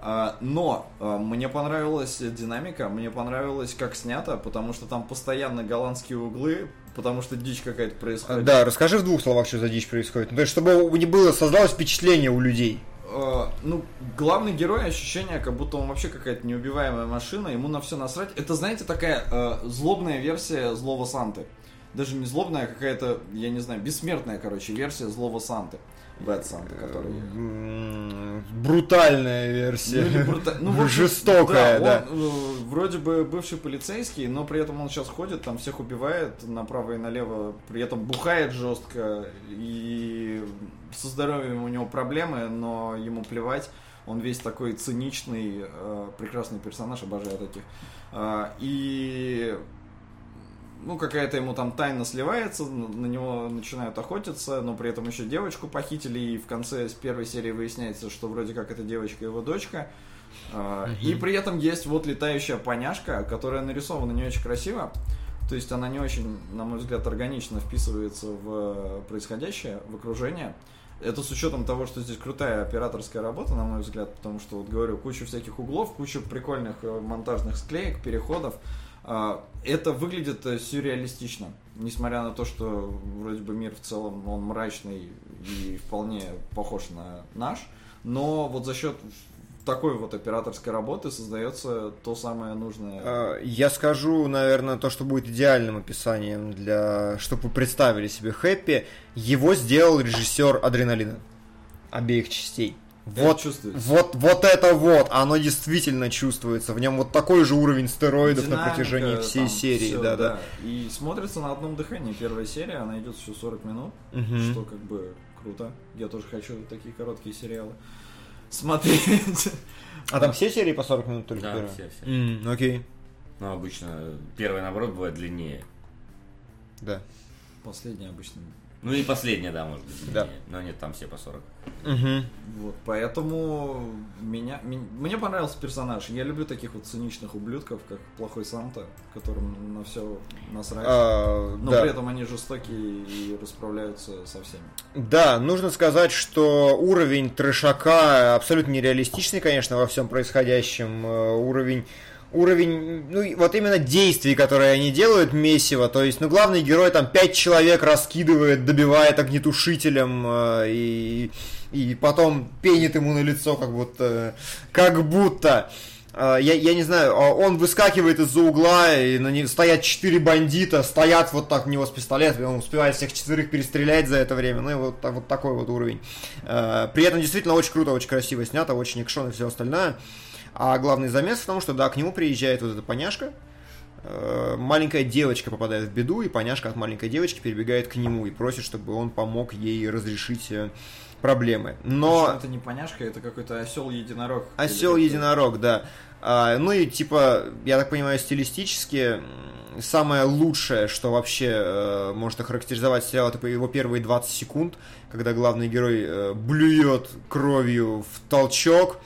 А, Но а, мне понравилась динамика, мне понравилось, как снято, потому что там постоянно голландские углы, потому что дичь какая-то происходит. Да, расскажи в двух словах, что за дичь происходит. Ну, то есть, чтобы не было, создалось впечатление у людей. Э, ну, главный герой ощущение, как будто он вообще какая-то неубиваемая машина, ему на все насрать. Это, знаете, такая э, злобная версия злого Санты. Даже не злобная, а какая-то, я не знаю, бессмертная, короче, версия злого Санты. Бэт Санта, который... Брутальная версия. Ну, брута- ну, общем, Жестокая, да. Он э, вроде бы бывший полицейский, но при этом он сейчас ходит, там всех убивает направо и налево, при этом бухает жестко, и со здоровьем у него проблемы, но ему плевать. Он весь такой циничный, э, прекрасный персонаж, обожаю таких. А, и ну, какая-то ему там тайна сливается, на него начинают охотиться, но при этом еще девочку похитили, и в конце с первой серии выясняется, что вроде как эта девочка его дочка. А, И при этом есть вот летающая поняшка, которая нарисована не очень красиво. То есть она не очень, на мой взгляд, органично вписывается в происходящее, в окружение. Это с учетом того, что здесь крутая операторская работа, на мой взгляд, потому что, вот говорю, куча всяких углов, куча прикольных э, монтажных склеек, переходов. А, Это выглядит э, сюрреалистично, несмотря на то, что вроде бы мир в целом он мрачный и вполне похож на наш, но вот за счет такой вот операторской работы создается то самое нужное. А, Я скажу, наверное, то, что будет идеальным описанием для, чтобы вы представили себе Хэппи. Его сделал режиссер Адреналина обеих частей. Вот, чувствуется. вот, вот это вот, оно действительно чувствуется. В нем вот такой же уровень стероидов на Динамика, протяжении всей там серии, всё, да, да. И смотрится на одном дыхании. Первая серия, она идет всего 40 минут, Мгм. что как бы круто. Я тоже хочу такие короткие сериалы смотреть. А там все серии по 40 минут только Да, первые? все, все. М, окей, Ну, обычно первая, наоборот, бывает длиннее. да. Последний обычно. Ну и последняя, да, может быть, Да. Но нет, там все по 40. Мгм. Вот, поэтому меня, ми- мне понравился персонаж. Я люблю таких вот циничных ублюдков, как плохой Санта, которым на все насрать. А, Но да. при этом они жестокие и расправляются со всеми. Да, нужно сказать, что уровень трешака абсолютно нереалистичный, конечно, во всем происходящем. Э, Уровень уровень, ну, вот именно действий, которые они делают, месиво, то есть, ну, главный герой там пять человек раскидывает, добивает огнетушителем, э, и, и потом пенит ему на лицо, как будто, как будто, Э, я, я не знаю, а он выскакивает из-за угла, и на нем стоят четыре бандита, стоят вот так у него с пистолетом, он успевает всех четверых перестрелять за это время, ну и вот, вот такой вот уровень. Э, При этом действительно очень круто, очень красиво снято, очень экшон и все остальное. А главный замес в том, что да, к нему приезжает вот эта поняшка, Э, маленькая девочка попадает в беду, и поняшка от маленькой девочки перебегает к нему и просит, чтобы он помог ей разрешить э, проблемы. Но... Это не поняшка, это какой-то осел-единорог. Осел Или как-то. единорог, да. А, ну и типа, я так понимаю, стилистически самое лучшее, что вообще э, может охарактеризовать сериал, это его первые 20 секунд, когда главный герой э, блюет кровью в толчок,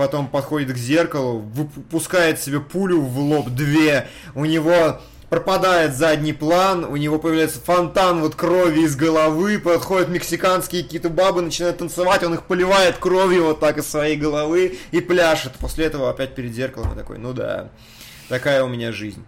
потом подходит к зеркалу, выпускает себе пулю в лоб две, у него пропадает задний план, у него появляется фонтан вот крови из головы, подходят мексиканские какие-то бабы, начинают танцевать, он их поливает кровью вот так из своей головы и пляшет. После этого опять перед зеркалом и такой, ну да, такая у меня жизнь.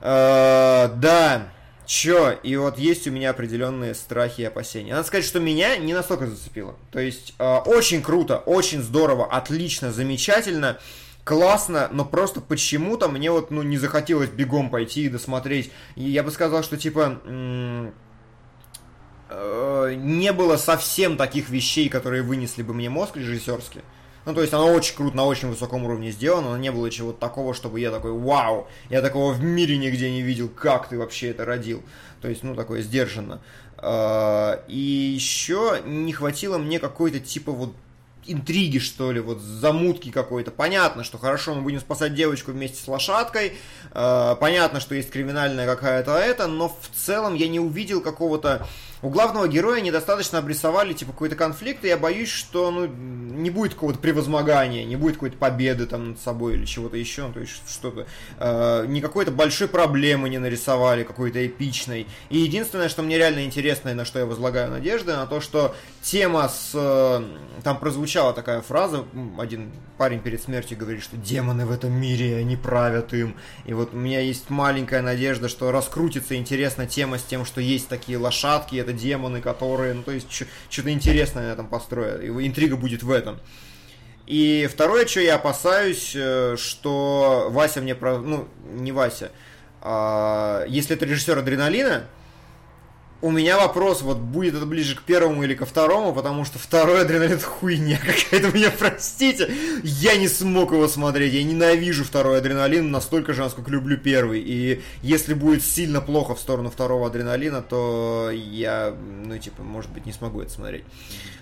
Э, Да, чё, и вот есть у меня определенные страхи и опасения. Надо сказать, что меня не настолько зацепило. То есть, э, очень круто, очень здорово, отлично, замечательно, классно, но просто почему-то мне вот, ну, не захотелось бегом пойти и досмотреть. И я бы сказал, что, типа, э, не было совсем таких вещей, которые вынесли бы мне мозг режиссерски. Ну, то есть оно очень круто, на очень высоком уровне сделано, но не было чего-то такого, чтобы я такой, вау, я такого в мире нигде не видел, как ты вообще это родил. То есть, ну, такое сдержанно. А, И еще не хватило мне какой-то типа вот интриги, что ли, вот замутки какой-то. Понятно, что хорошо, мы будем спасать девочку вместе с лошадкой. э, понятно, что есть криминальная какая-то это, но в целом я не увидел какого-то... У главного героя недостаточно обрисовали, типа, какой-то конфликт, и я боюсь, что, ну, не будет какого-то превозмогания, не будет какой-то победы там над собой или чего-то еще, ну, то есть что-то... э, не какой-то большой проблемы не нарисовали, какой-то эпичной. И единственное, что мне реально интересно, и на что я возлагаю надежды, на то, что тема с... э, там прозвучала такая фраза, один парень перед смертью говорит, что демоны в этом мире, они правят им. И вот у меня есть маленькая надежда, что раскрутится интересно тема с тем, что есть такие лошадки, это демоны, которые, ну то есть что-то интересное на этом построят. И интрига будет в этом. И второе, что я опасаюсь, э, что Вася мне про... Ну, не Вася. а, если это режиссер «Адреналина», у меня вопрос, вот будет это ближе к первому или ко второму, потому что второй адреналин хуйня какая-то, меня простите. Я не смог его смотреть, я ненавижу второй адреналин настолько же, насколько люблю первый. И если будет сильно плохо в сторону второго адреналина, то я, ну, типа, может быть, не смогу это смотреть.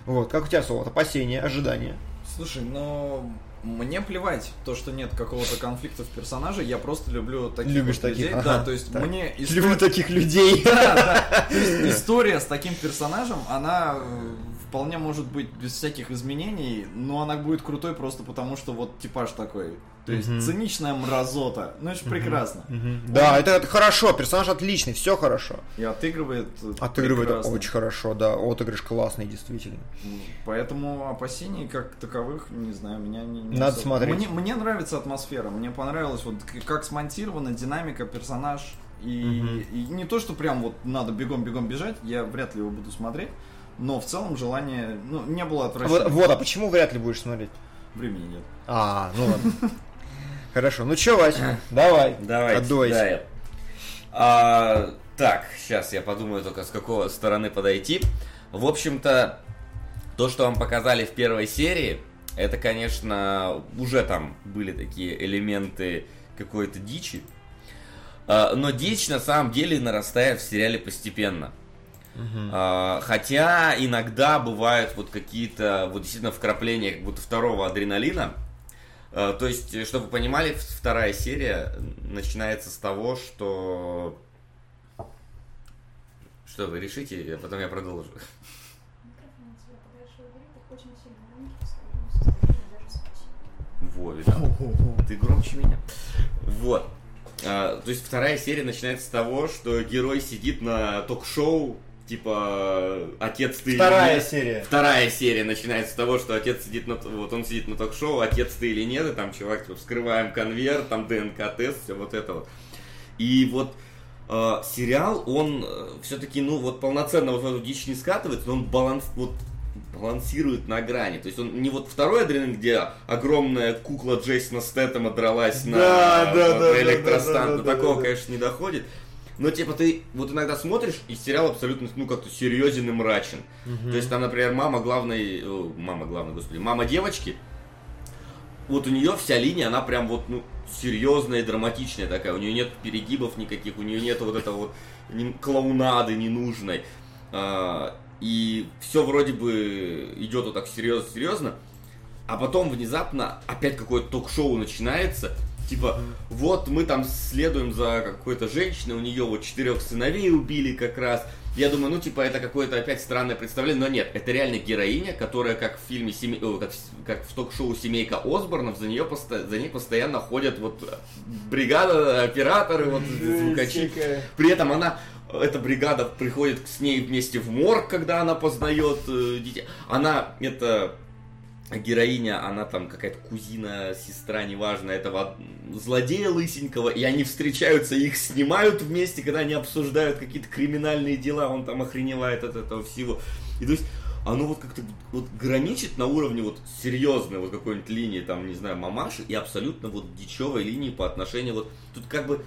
Вот, как у тебя, Солод, опасения, ожидания? Слушай, ну мне плевать то, что нет какого-то конфликта в персонаже, я просто люблю таких Любишь вот таких, людей. ага. Да, то есть Так. мне Люблю таких людей. Да, да. Есть история с таким персонажем, она э, вполне может быть без всяких изменений, но она будет крутой просто потому, что вот типаж такой. То есть Мгм. циничная мразота. Ну это же прекрасно. Да, это, это хорошо, персонаж отличный, все хорошо. И отыгрывает э, Отыгрывает прекрасно. очень хорошо, да, отыгрыш классный, действительно. Поэтому опасений как таковых, не знаю, меня не... не Надо Особо. смотреть. Мне, мне нравится атмосфера, мне понравилось вот как смонтирована динамика, персонаж. И, и не то, что прям вот надо бегом-бегом бежать, я вряд ли его буду смотреть. Но в целом желание, ну, не было отвращения. Вот, вот, а почему вряд ли будешь смотреть? Времени нет. А, ну ладно. Хорошо, ну чё, Вася, давай, Давайте, отдувайся. А, так, сейчас я подумаю только с какой стороны подойти. В общем-то, то, что вам показали в первой серии, это, конечно, уже там были такие элементы какой-то дичи. А, Но дичь на самом деле нарастает в сериале постепенно. А, Хотя иногда бывают вот какие-то вот действительно вкрапления как будто второго адреналина. А, То есть, э, чтобы вы понимали, вторая серия начинается с того, что... Что вы решите, а потом я продолжу. Во, видал? Ты громче меня. Вот. А, то есть вторая серия начинается с того, что герой сидит на ток-шоу, типа «Отец ты или Вторая нет?» серия. Вторая серия начинается с того, что отец сидит на вот он сидит на ток-шоу, отец ты или нет, и там чувак типа вскрываем конверт, там ДНК-тест, все вот это вот. И вот э, сериал, он все-таки, ну, вот полноценно вот в эту дичь не скатывается, но он баланс, вот, балансирует на грани. То есть он не вот второй адреналин, где огромная кукла Джейсона Стэттема дралась на, Да, на да, электростант. да, да, До такого, конечно, не доходит. Но типа ты вот иногда смотришь, и сериал абсолютно, ну, как-то серьезен и мрачен. То есть там, например, мама главной, о, мама главной, господи, мама девочки, вот у нее вся линия, она прям вот, ну, серьезная и драматичная такая. У нее нет перегибов никаких, у нее нет вот этого вот клоунады ненужной. А, и все вроде бы идет вот так серьезно-серьезно. А потом внезапно опять какое-то ток-шоу начинается. Типа, вот мы там следуем за какой-то женщиной, у нее вот четырех сыновей убили как раз. Я думаю, ну типа это какое-то опять странное представление, но нет, это реально героиня, которая как в фильме, «Семей- о, как, в- как в ток-шоу «Семейка Осборнов», за, нее посто- за ней постоянно ходят вот э, бригада, операторы, вот звукачи. При этом она, эта бригада приходит с ней вместе в морг, когда она познает э, детей. Она, это героиня, она там какая-то кузина, сестра, неважно, этого злодея лысенького, и они встречаются, их снимают вместе, когда они обсуждают какие-то криминальные дела, он там охреневает от этого всего. И то есть оно вот как-то вот граничит на уровне вот серьезной вот какой-нибудь линии, там, не знаю, мамаши, и абсолютно вот дичевой линии по отношению вот... Тут как бы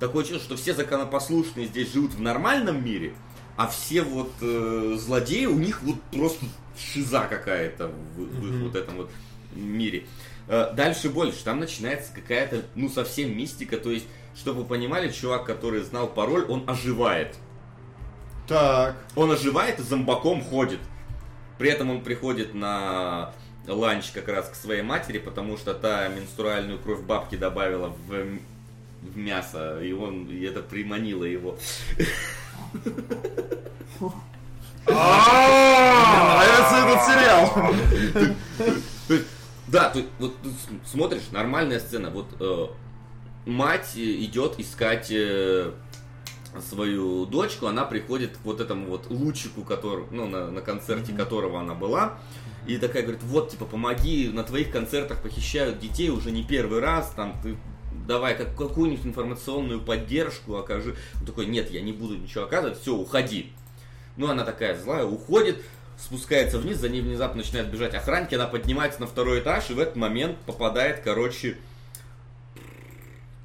такое чувство, что все законопослушные здесь живут в нормальном мире, а все вот э, злодеи, у них вот просто шиза какая-то в, в их вот этом вот мире. Э, дальше больше, там начинается какая-то, ну, совсем мистика, то есть, чтобы вы понимали, чувак, который знал пароль, он оживает. Так. Он оживает и зомбаком ходит. При этом он приходит на ланч как раз к своей матери, потому что та менструальную кровь бабки добавила в, в мясо, и он и это приманило его. Нравится этот сериал. Да, вот смотришь, нормальная сцена. Вот э, мать идет искать э, свою дочку, она приходит к вот этому вот лучику, который, ну, на, на концерте которого она была. И такая говорит, вот, типа, помоги, на твоих концертах похищают детей уже не первый раз, там, ты давай как, какую-нибудь информационную поддержку окажи. Он такой, нет, я не буду ничего оказывать, все, уходи. Ну, она такая злая, уходит, спускается вниз, за ней внезапно начинают бежать охранники, она поднимается на второй этаж, и в этот момент попадает, короче,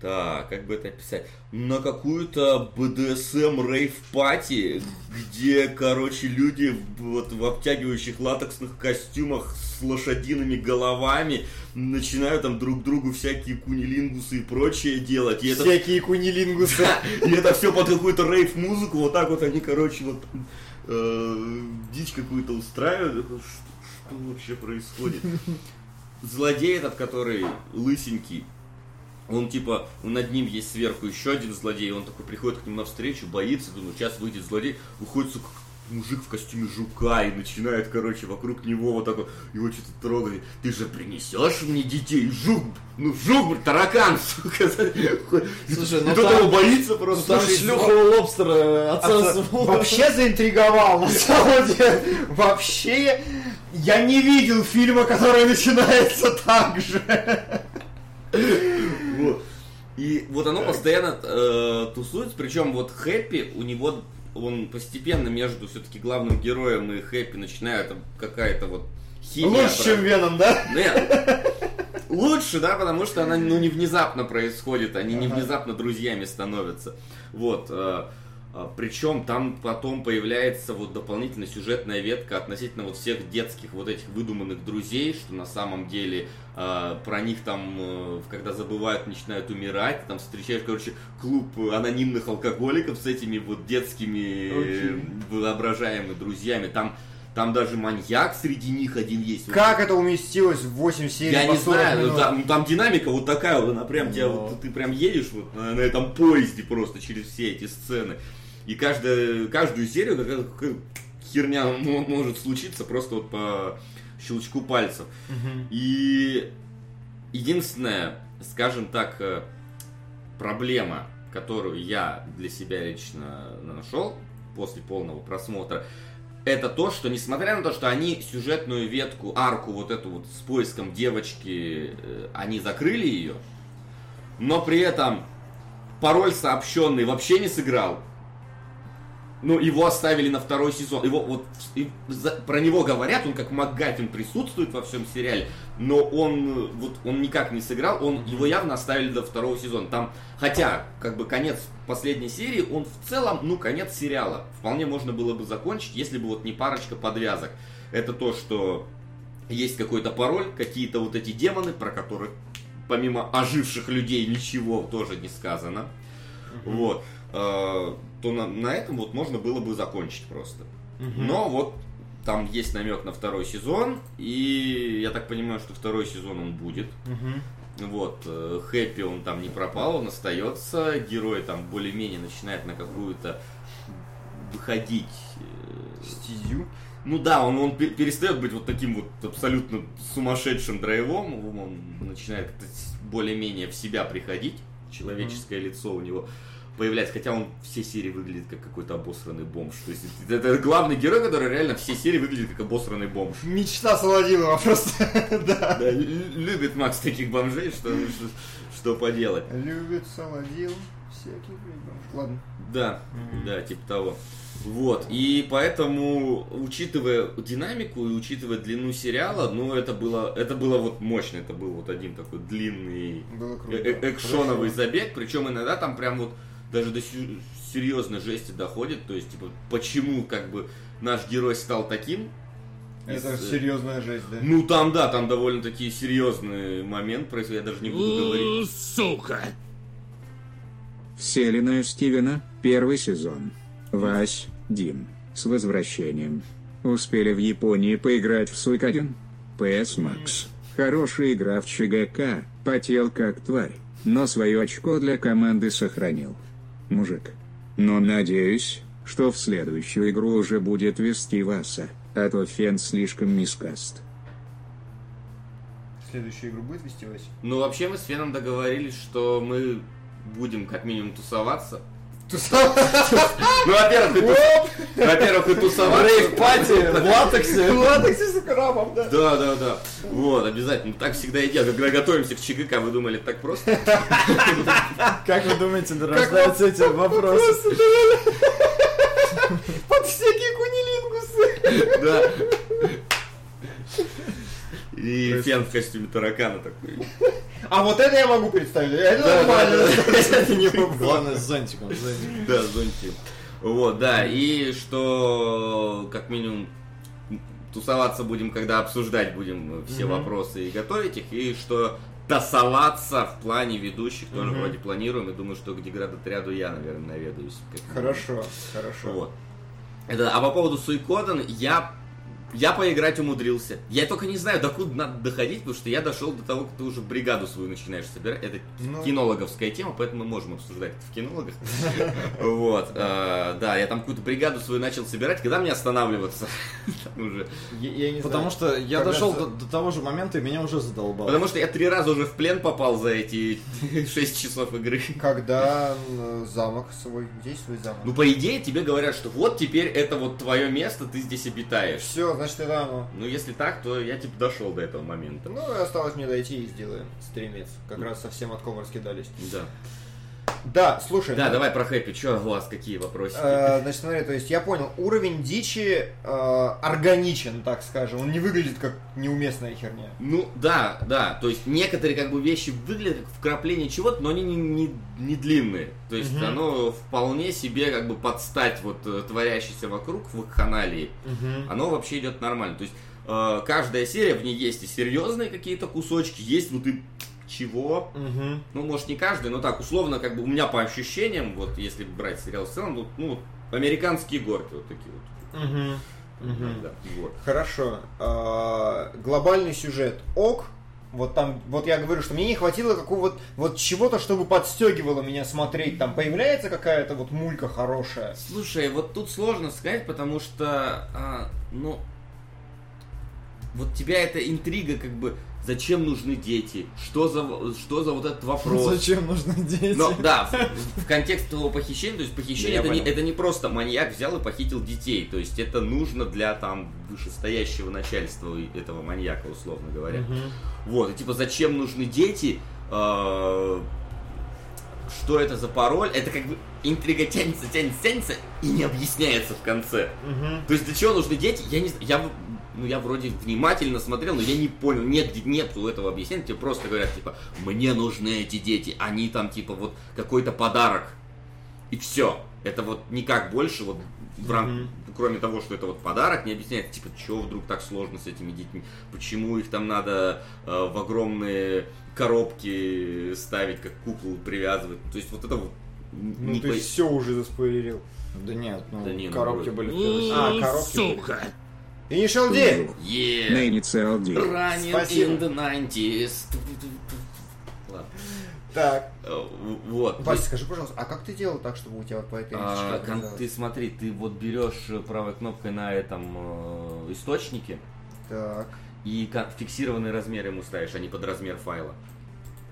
так, как бы это описать, на какую-то BDSM рейв пати, где, короче, люди вот в обтягивающих латексных костюмах с лошадиными головами начинают там друг другу всякие кунилингусы и прочее делать. И это Всякие кунилингусы. да, и это все под какую-то рейв-музыку, вот так вот они, короче, вот э, дичь какую-то устраивают. Что вообще происходит? Злодей этот, который лысенький, он типа, над ним есть сверху еще один злодей, он такой приходит к нему навстречу, боится, думаю, сейчас выйдет злодей, выходит, сука, мужик в костюме жука и начинает, короче, вокруг него вот такой, его что-то трогает. Ты же принесешь мне детей, жук, ну жук, таракан, сука. Слушай, И ну тот там- его боится просто. Там Слушай, шлюха лобстера отсутствовала. Вообще заинтриговал, на самом деле. Вообще Я не видел фильма, который начинается так же. И вот оно постоянно э, тусуется, причем вот Хэппи, у него он постепенно между все-таки главным героем и Хэппи начинает какая-то вот химия. Лучше, чем Веном, да? Нет. Лучше, да, потому что она ну, не внезапно происходит, они не внезапно друзьями становятся. Вот. э, Причем там потом появляется вот дополнительная сюжетная ветка относительно вот всех детских вот этих выдуманных друзей, что на самом деле э, про них там, э, когда забывают, начинают умирать, там встречаешь, короче, клуб анонимных алкоголиков с этими вот детскими э, Окей. воображаемыми друзьями. Там, там даже маньяк среди них один есть. Как это уместилось в 8 серий я не 40 знаю, ну, минут? там, ну, там динамика вот такая, вот она прям тебя, Но. вот, ты прям едешь вот на, на этом поезде просто через все эти сцены. И каждая, каждую серию какая- какая херня мо- может случиться просто вот по щелчку пальцев. Мгм. И единственная, скажем так, э, проблема, которую я для себя лично нашел после полного просмотра, это то, что несмотря на то, что они сюжетную ветку, арку вот эту вот с поиском девочки, э, они закрыли ее, но при этом пароль сообщенный вообще не сыграл. Ну, его оставили на второй сезон. Его вот и за- про него говорят, он как МакГаффин присутствует во всем сериале, но он э, вот он никак не сыграл, он его явно оставили до второго сезона. Там, хотя как бы конец последней серии, он в целом, ну, конец сериала. Вполне можно было бы закончить, если бы вот не парочка подвязок. Это то, что есть какой-то пароль, какие-то вот эти демоны, про которых помимо оживших людей ничего тоже не сказано. Вот. То на, на этом вот можно было бы закончить просто. Но вот там есть намек на второй сезон, и я так понимаю, что второй сезон он будет. Мгм. Вот, э, Хэппи он там не пропал, он остается, герой там более-менее начинает на какую-то выходить. э, Стезю. Ну да, он, он пе- перестает быть вот таким вот абсолютно сумасшедшим драйвом, он начинает более-менее в себя приходить, человеческое лицо у него появляется, хотя он все серии выглядит как какой-то обосранный бомж. То есть это, главный герой, который реально все серии выглядит как обосранный бомж. Мечта Солодилова просто. Да. Да, лю- любит Макс таких бомжей, что, что, что поделать. Любит Солодил всяких ребят. Ладно. Да, Мгм. да, типа того. Вот, и поэтому, учитывая динамику и учитывая длину сериала, ну, это было, это было вот мощно, это был вот один такой длинный э- э- экшоновый забег, причем иногда там прям вот даже до серьезной жести доходит, то есть, типа, почему, как бы, наш герой стал таким, Это из, э, серьезная жесть, да? ну, там, да, там довольно-таки серьезный момент происходит, я даже не буду говорить. Сука! Вселенная Стивена, первый сезон. Вась, Дим, с возвращением. Успели в Японии поиграть в Суикадин? PS Макс. Хорошая игра в ЧГК, потел как тварь, но свое очко для команды сохранил. Мужик. Но надеюсь, что в следующую игру уже будет вести Вася, а то Фен слишком мискаст. Следующую игру будет вести Вася? Ну, вообще мы с Феном договорились, что мы будем как минимум тусоваться. Ну, во-первых, и тус- во-первых, и тусоваться. Рейв-пати в латексе. Латексе с крабом, да? Да, да, да. Вот, обязательно. Так всегда и делаем. Когда готовимся к ЧГК, вы думали, так просто? Как вы думаете, рождаются эти вопросы? Под всякие кунилингусы. Да. И Фен в костюме таракана такой. А вот это я могу представить. Это Да, нормально. Это не. Главное с зонтиком. зонтиком. Да, зонтик. Вот, да, и что как минимум тусоваться будем, когда обсуждать будем все вопросы и готовить их, и что тасоваться в плане ведущих тоже вроде планируем, и думаю, что к деградотряду я, наверное, наведаюсь. Хорошо, хорошо. Вот. Это, а по поводу Суикоден, я, я поиграть умудрился. Я только не знаю, докуда надо доходить, потому что я дошел до того, как ты уже бригаду свою начинаешь собирать. Это Ну. кинологовская тема, поэтому мы можем обсуждать это в кинологах. Вот. э, Да, я там какую-то бригаду свою начал собирать. Когда мне останавливаться? Уже. Потому что я дошел до, того же момента, и меня уже задолбало. Потому что я три раза уже в плен попал за эти 6 часов игры. Когда э, замок свой, здесь свой замок. Ну, по идее, тебе говорят, что вот теперь это вот твое место, ты здесь обитаешь. Все, значит это оно. Ну, если так, то я типа дошел до этого момента. Ну, и осталось мне дойти и сделаем стримец. Как раз совсем отком раскидались. Да. Да, слушай. Да, ну, давай про хэппи. Че у вас какие вопросы? э, значит, смотри, то есть я понял, уровень дичи э, органичен, так скажем. Он не выглядит как неуместная херня. Ну, да, да. То есть некоторые как бы вещи выглядят как вкрапление чего-то, но они не, не, не длинные. То есть Мгм. оно вполне себе как бы подстать вот э, творящейся вокруг в вакханалии. Оно вообще идет нормально. То есть э, каждая серия, в ней есть и серьезные какие-то кусочки, есть вот и чего. Мгм. Ну, может, не каждый, но так, условно, как бы у меня по ощущениям, вот если брать сериал в целом, ну, ну, вот американские горки вот такие вот. Мгм. Да, горки. Хорошо. А, глобальный сюжет ок. Вот там, вот я говорю, что мне не хватило какого-то вот чего-то, чтобы подстегивало меня смотреть. Там появляется какая-то вот мулька хорошая. Слушай, вот тут сложно сказать, потому что, а, ну, вот тебя эта интрига как бы, зачем нужны дети, что за, что за вот этот вопрос. Зачем нужны дети? Ну, да, в, в контексте того похищения, то есть похищение Да, это, не, это не просто маньяк взял и похитил детей, то есть это нужно для там вышестоящего начальства этого маньяка, условно говоря. Вот, и типа зачем нужны дети, э, что это за пароль, это как бы интрига тянется, тянется, тянется и не объясняется в конце. То есть для чего нужны дети, я не знаю, я, ну, я вроде внимательно смотрел, но я не понял, нет, нету этого объяснения, тебе просто говорят, типа, мне нужны эти дети, они там, типа, вот какой-то подарок, и все. Это вот никак больше, вот в рам- кроме того, что это вот подарок, не объясняет, типа, что вдруг так сложно с этими детьми, почему их там надо э, в огромные коробки ставить, как кукол привязывать. То есть вот это вот Ну не ты по- все уже заспойлерил. Да нет, ну, Да не, ну, коробки вроде. были в первой А, коробки. Сука! Initial D! Yeah. На инициал D. Running Спасибо. in the 90s. Ладно. Так. Э, Вот. Вася, скажи, пожалуйста, а как ты делал так, чтобы у тебя вот по этой А, кон- ты смотри, ты вот берешь э, правой кнопкой на этом э, источнике Так. и фиксированный размер ему ставишь, а не под размер файла.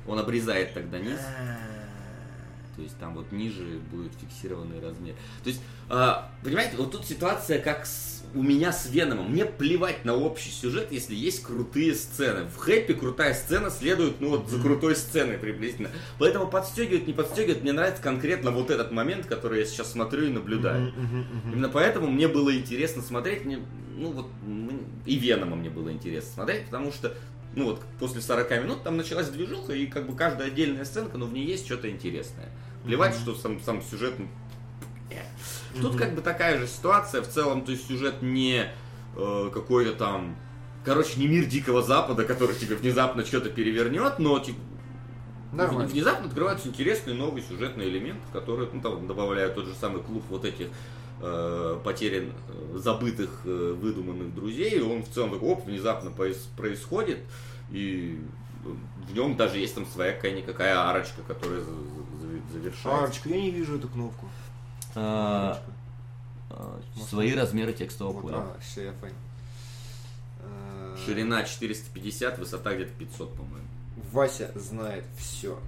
Он обрезает тогда низ, то есть там вот ниже будет фиксированный размер. То есть, а, понимаете, вот тут ситуация как с- у меня с Веномом. Мне плевать на общий сюжет, если есть крутые сцены. В Хэппи крутая сцена следует, ну вот, за крутой сценой приблизительно. Поэтому подстегивает, не подстегивает, мне нравится конкретно вот этот момент, который я сейчас смотрю и наблюдаю. Именно поэтому мне было интересно смотреть, мне, ну вот, и Венома мне было интересно смотреть, потому что, ну вот, после 40 минут там началась движуха, и как бы каждая отдельная сценка, но в ней есть что-то интересное. Плевать, что сам, сам сюжет... э. Тут как бы такая же ситуация, в целом, то есть сюжет не э, какой-то там... Короче, не мир Дикого Запада, который тебе внезапно что-то перевернет, но типа, Нормально. Внезапно открываются интересные новые сюжетные элементы, которые ну, там, добавляют тот же самый клуб вот этих э, потерян, э, забытых, э, выдуманных друзей. И он в целом такой, оп, внезапно происходит. И в нем даже есть там своя какая-никакая арочка, которая за- за- завершается. Арочка, я не вижу эту кнопку. А, а, Свои размеры текстового Вот, поля. а, все, я понял. Ширина 450, высота где-то 500, по-моему. Вася знает все.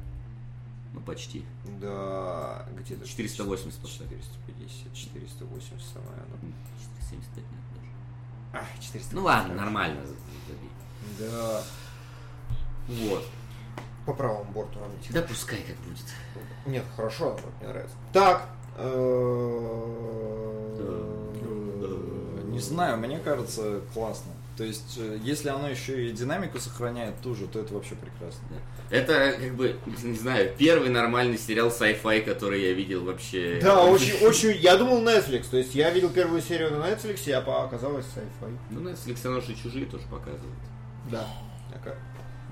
Ну, почти. Да, где-то 480 поставь. 450, 480 самое оно. 475 нет даже. А, 400. Ну ладно, нормально. Да. Вот. По правому борту равнять. Да пускай как будет. Нет, хорошо, мне нравится. Так. Э, Не знаю, мне кажется, классно. То есть, э, если оно еще и динамику сохраняет ту же, то это вообще прекрасно. Это, как бы, не знаю, первый нормальный сериал sci-fi, который я видел вообще. Да, очень, очень. Я думал Netflix. То есть я видел первую серию на Netflix, а оказалось sci-fi. Ну, Netflix оно же и чужие тоже показывает. Да.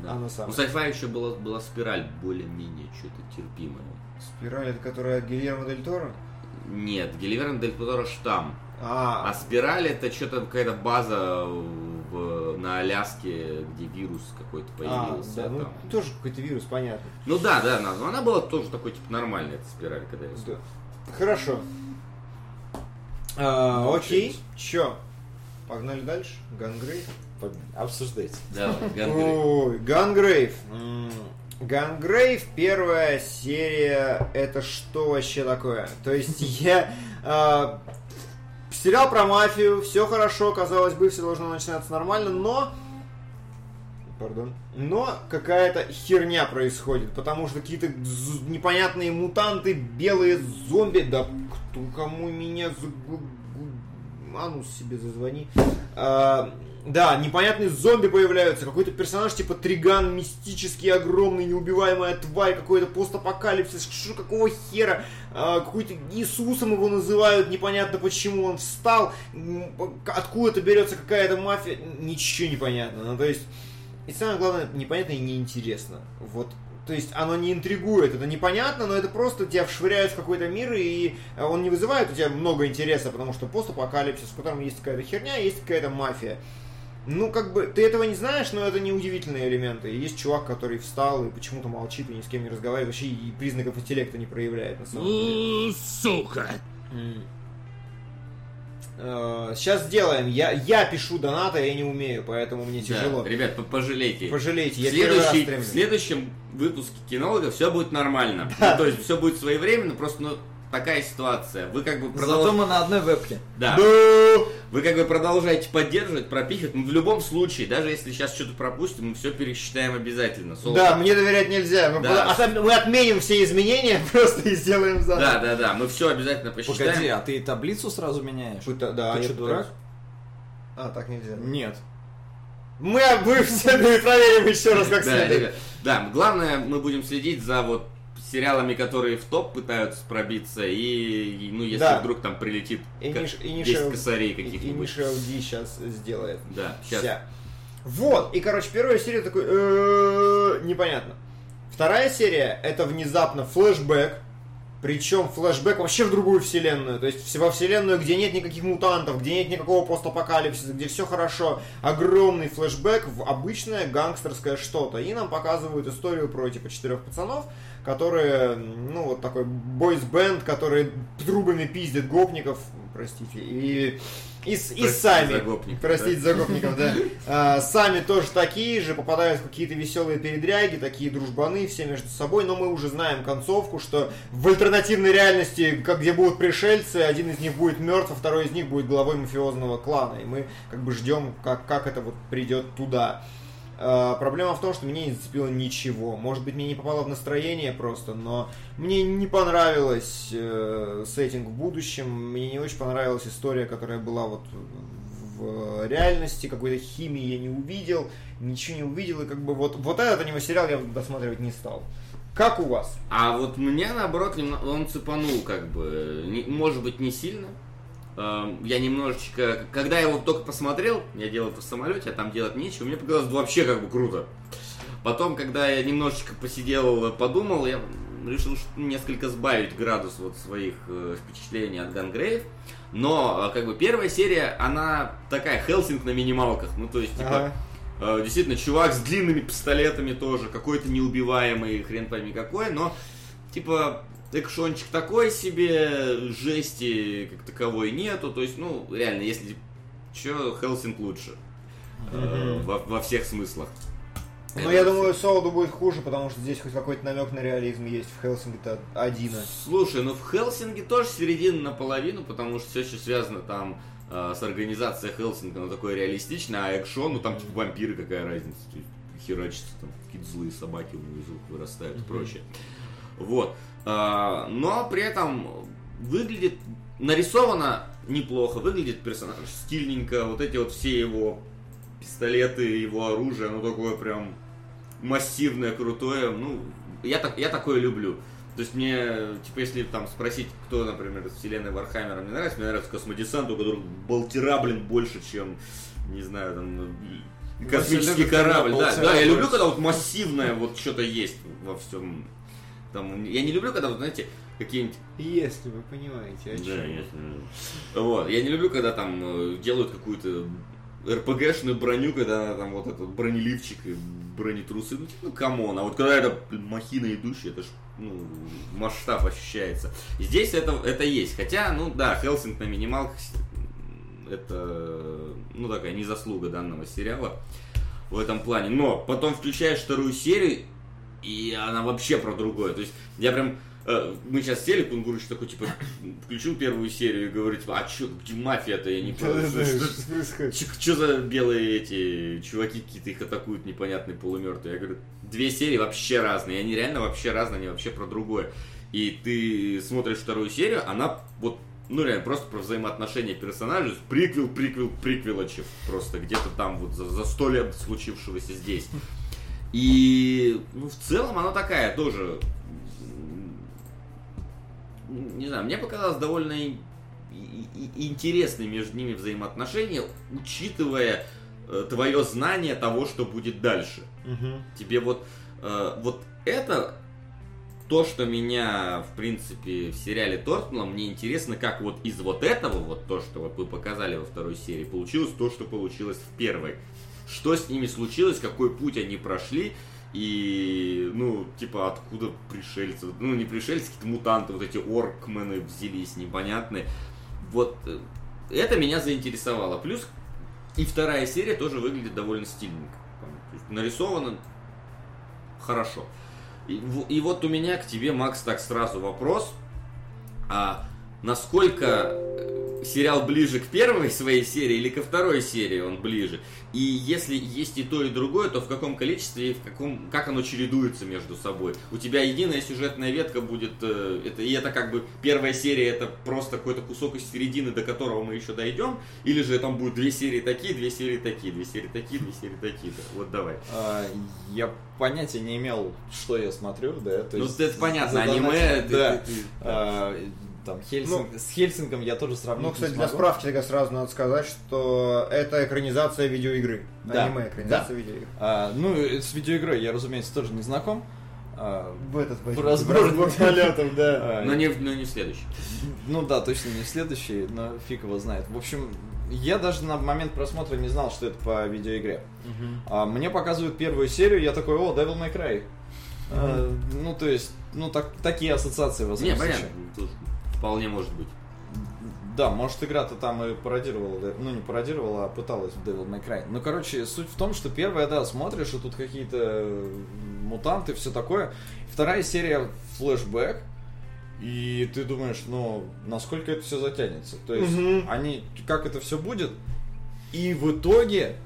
Да. Оно Ну, самое. sci-fi еще была, была спираль более-менее что-то терпимое. Спираль, это которая от Гильермо Дель Торо? Нет, Гильермо Дель Торо Штамм. А А, спираль это что-то какая-то база в- на Аляске, где вирус какой-то а, появился. да, ну там. тоже какой-то вирус, понятно. Ну да, да, но она была тоже такой типа нормальная эта спираль, когда я Да. Хорошо. А, Ну, окей. Чё? Погнали дальше? Гангрейв? Погнали. Обсуждайте. Давай, Гангрейв. Ой, Гангрейв. Гангрейв, первая серия, это что вообще такое? То есть я... с сериал про мафию, все хорошо, казалось бы, все должно начинаться нормально, но... Пардон. Но какая-то херня происходит, потому что какие-то непонятные мутанты, белые зомби, да кто кому меня... за- гу- гу- Анус себе зазвони. А, да, непонятные зомби появляются, какой-то персонаж типа Триган, мистический, огромный, неубиваемая тварь, какой-то постапокалипсис, что какого хера, А, какой-то Иисусом его называют, непонятно почему он встал, откуда-то берется какая-то мафия, ничего не понятно, ну то есть, и самое главное, непонятно и неинтересно, вот. То есть оно не интригует, это непонятно, но это просто тебя вшвыряют в какой-то мир, и э, он не вызывает у тебя много интереса, потому что постапокалипсис, в котором есть какая-то херня, есть какая-то мафия. Ну, как бы, ты этого не знаешь, но это не удивительные элементы. Есть чувак, который встал и почему-то молчит и ни с кем не разговаривает, вообще и признаков интеллекта не проявляет, на самом деле. Сука! Сейчас сделаем. Я, я пишу донаты, я не умею, поэтому мне тяжело. Да, ребят, по- пожалейте. Пожалейте, я следующий- в следующем выпуске кинолога все будет нормально. Ну, то есть все будет своевременно, просто ну, такая ситуация. Вы как бы продолж- Зато мы на одной вебке. Да. Да. Вы как бы продолжаете поддерживать, пропихивать. Но в любом случае, даже если сейчас что-то пропустим, мы все пересчитаем обязательно. Соло- Да, мне доверять нельзя. Мы, Да. просто- а мы отменим все изменения просто и сделаем заново. да, да, да, мы все обязательно посчитаем. Погоди, а ты таблицу сразу меняешь? Пыта- да, Ты что, дурак? А, так нельзя. Нет. Мы, мы все мы проверим еще раз, как Да, следует. ребят, да, главное, мы будем следить за вот сериалами, которые в топ пытаются пробиться, и, ну, если Да. вдруг там прилетит И ка- Ниш- и 10 Нишел- косарей И, и каких-нибудь. Мишел Ди сейчас сделает. Да, сейчас. Вся. Вот, и, короче, первая серия такой, «Э, непонятно. Вторая серия, это внезапно флешбэк, причем флешбэк вообще в другую вселенную, то есть во вселенную, где нет никаких мутантов, где нет никакого постапокалипсиса, где все хорошо, огромный флешбэк в обычное гангстерское что-то. И нам показывают историю про типа четырех пацанов, которые, ну, вот такой бойс-бенд, которые трубами пиздят гопников, простите, и, и, и сами, за гопников, простите за гопников, да, А, сами тоже такие же, попадают в какие-то веселые передряги, такие дружбаны, все между собой, но мы уже знаем концовку, что в альтернативной реальности, как где будут пришельцы, один из них будет мертв, а второй из них будет главой мафиозного клана, и мы как бы ждем, как, как это вот придет туда. А, Проблема в том, что меня не зацепило ничего. Может быть, мне не попало в настроение просто, но мне не понравилось э, сеттинг в будущем. Мне не очень понравилась история, которая была вот в реальности. Какой-то химии я не увидел, ничего не увидел. И как бы вот, вот этот аниме-сериал я досматривать не стал. Как у вас? А вот меня, наоборот, он цепанул, как бы, не- может быть, не сильно. Эм, Я немножечко, когда я его только посмотрел, я делал это в самолете, а там делать нечего, мне показалось вообще как бы круто. Потом, когда я немножечко посидел, подумал, я решил несколько сбавить градус вот своих э, впечатлений от Гангрейв. Но, э, как бы, первая серия, она такая, Хелсинг на минималках. Ну, то есть, типа, Ага. Э, Действительно, чувак с длинными пистолетами тоже, какой-то неубиваемый, хрен пойми какой, но, типа, экшончик такой себе, жести как таковой нету, то есть, ну, реально, если чё, Хелсинг лучше. Э, во, во всех смыслах. Ну, я думаю, Солоду будет хуже, потому что здесь хоть какой-то намек на реализм есть. В Хелсинге-то один. Слушай, ну в Хелсинге тоже середина наполовину, потому что все еще связано там э, с организацией Хелсинга, ну такое реалистичное, а экшон, ну там типа вампиры, какая разница, херачится, там какие-то злые собаки внизу вырастают и прочее. Вот. А, но при этом выглядит, нарисовано неплохо, выглядит персонаж стильненько, вот эти вот все его пистолеты, его оружие, оно такое прям массивное, крутое, ну, я, так, я такое люблю. То есть мне, типа, если там спросить, кто, например, из вселенной Вархаммера мне нравится, мне нравится Космодесант, у которых болтера, блин, больше, чем, не знаю, там, э, космический корабль. Да, да, я люблю, когда вот массивное вот что-то есть во всем. Там, я не люблю, когда, вот, знаете, какие-нибудь Если вы понимаете, о да, чем. ясно. Вот. Я не люблю, когда там э, делают какую-то РПГшную броню, когда там вот этот бронеливчик и бронетрусы. Ну, типа, ну, come on. А вот когда это махина идущая, это ж, ну, масштаб ощущается. Здесь это, это есть. Хотя, ну, да, Хелсинг на минималках, это, ну, такая не заслуга данного сериала в этом плане. Но потом включаешь вторую серию, и она вообще про другое. То есть я прям э, мы сейчас сели, Кунгурыч такой, типа, включил первую серию и говорит, типа, а чё, где мафия-то, я не понял, что- что- происходит? За белые эти чуваки какие-то их атакуют непонятные полумертвые? Я говорю, две серии вообще разные, они реально вообще разные, они вообще про другое. И ты смотришь вторую серию, она вот, ну реально, просто про взаимоотношения персонажей, приквел, приквел, приквелочев, просто где-то там вот за, за сто лет случившегося здесь. И, ну, в целом она такая тоже, не знаю, мне показалось довольно и- и- и- интересны между ними взаимоотношения, учитывая твое знание того, что будет дальше. Мгм. Тебе вот, э, вот это то, что меня, в принципе, в сериале торкнуло, мне интересно, как вот из вот этого, вот то, что вот вы показали во второй серии, получилось то, что получилось в первой. Что с ними случилось, какой путь они прошли, и, ну, типа, откуда пришельцы, ну, не пришельцы, какие-то мутанты, вот эти оркмены взялись непонятные. Вот э, это меня заинтересовало. Плюс и вторая серия тоже выглядит довольно стильненько. Нарисовано хорошо. И, и вот у меня к тебе, Макс, так сразу вопрос. А насколько сериал ближе к первой своей серии или ко второй серии он ближе? И если есть и то, и другое, то в каком количестве и в каком, как оно чередуется между собой? У тебя единая сюжетная ветка будет, э, это, и это как бы первая серия, это просто какой-то кусок из середины, до которого мы еще дойдем, или же там будет две серии такие, две серии такие, две серии такие, две серии такие. Вот давай. А, Я понятия не имел, что я смотрю, да. То Ну, есть это понятно, аниме, ты- Да. ты- ты- А, Там Хельсинг, с Хельсингом я тоже сравнить Ну, не кстати, для смогу. справки тогда сразу надо сказать, что это экранизация видеоигры. Да. Аниме экранизация видеоигры. А, ну, с видеоигрой я, разумеется, тоже не знаком. А, В этот В разбор. полетов, да. а, Но не, в- но не в следующий. Ну да, точно не в следующий, но фиг его знает. В общем, я даже на момент просмотра не знал, что это по видеоигре. А, мне показывают первую серию, я такой, о, Devil May Cry. А, ну, то есть, ну, так, такие ассоциации Не, возможно. понятно, вполне может быть. Да, может игра-то там и пародировала, ну не пародировала, а пыталась в Devil May Cry. Ну, короче, суть в том, что первая, да, смотришь, и тут какие-то мутанты, все такое. Вторая серия флешбэк, и ты думаешь, ну, насколько это все затянется. То есть, Мгм. они, как это все будет. И в итоге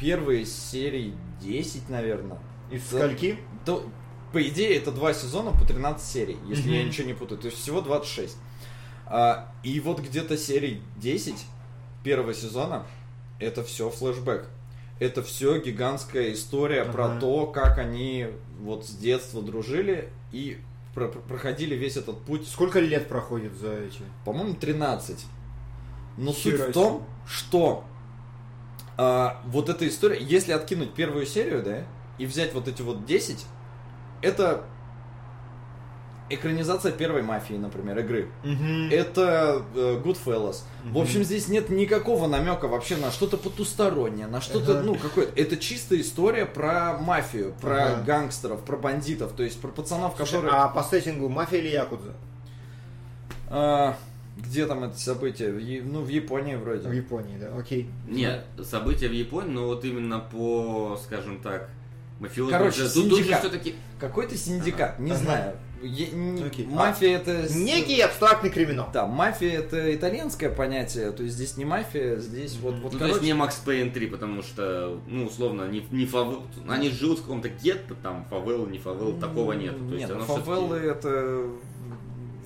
первые серии 10, наверное. Из Да. скольки? То, по идее, это два сезона по 13 серий, если я Мгм. ничего не путаю. То есть всего 26. А, и вот где-то серий 10 первого сезона это все флешбэк. Это все гигантская история про Ага. то, как они вот с детства дружили и про- про- проходили весь этот путь. Сколько лет проходит за эти? По-моему, 13. Но суть Хера в том, что а, вот эта история, если откинуть первую серию, да, и взять вот эти вот 10, это экранизация первой мафии, например, игры. Это э, Goodfellas. В общем, здесь нет никакого намека вообще на что-то потустороннее, на что-то, Ага. ну, какое-то. Это чистая история про мафию, про Ага. гангстеров, про бандитов, то есть про пацанов, Слушай, которые... А по сеттингу мафия или якудза? А, где там это событие? В ну, в Японии вроде. В Японии, да, окей. Нет, события в Японии, но вот именно по, скажем так, мафиозным... Короче, тут, тут же синдикат. все-таки... Какой-то синдикат, не Ага. знаю. Е- не- Окей. Мафия это... с- Некий абстрактный криминал. Да, мафия это итальянское понятие, то есть здесь не мафия, здесь вот, вот Ну, то есть короче, не Макс Пейн 3, потому что, ну, условно, не, не фавел... Они живут в каком-то гетто, там, фавел, не фавел, такого нет. То есть Нет, оно фавелы это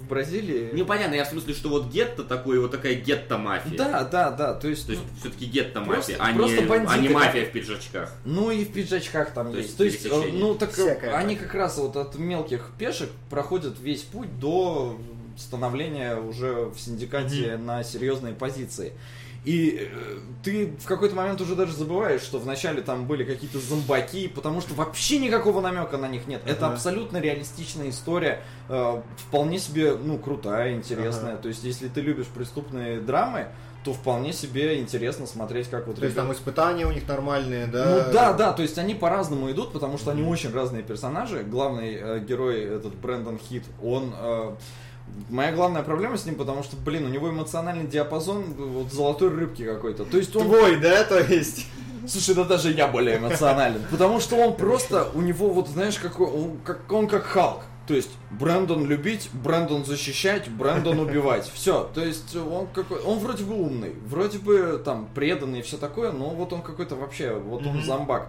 Бразилии. Непонятно, я в смысле, что вот гетто такое, вот такая гетто-мафия. Да, да, да, то есть, То есть ну, все-таки гетто-мафия, Просто- а, просто не, бандиты, а не мафия в пиджачках. ну и в пиджачках там То есть. То есть, ну так э, Всякое они мафия. как раз вот от мелких пешек проходят весь путь до становления уже в синдикате на серьезные позиции. И э, ты в какой-то момент уже даже забываешь, что вначале там были какие-то зомбаки, потому что вообще никакого намека на них нет. Это Ага. абсолютно реалистичная история, э, вполне себе, ну, крутая, интересная. Ага. То есть, если ты любишь преступные драмы, то вполне себе интересно смотреть, как вот То есть ребята- там испытания у них нормальные, да? ну да, да, то есть они по-разному идут, потому что они очень разные персонажи. Главный э, герой, этот Брэндон Хит, он... э, моя главная проблема с ним, потому что, блин, у него эмоциональный диапазон вот золотой рыбки какой-то. То есть он... Твой, да, то есть? Слушай, да даже я более эмоционален. Потому что он просто, у него вот, знаешь, какой, он как, он как Халк. То есть Брэндон любить, Брэндон защищать, Брэндон убивать. Все. То есть он какой, он вроде бы умный, вроде бы там преданный и все такое, но вот он какой-то вообще, вот он зомбак.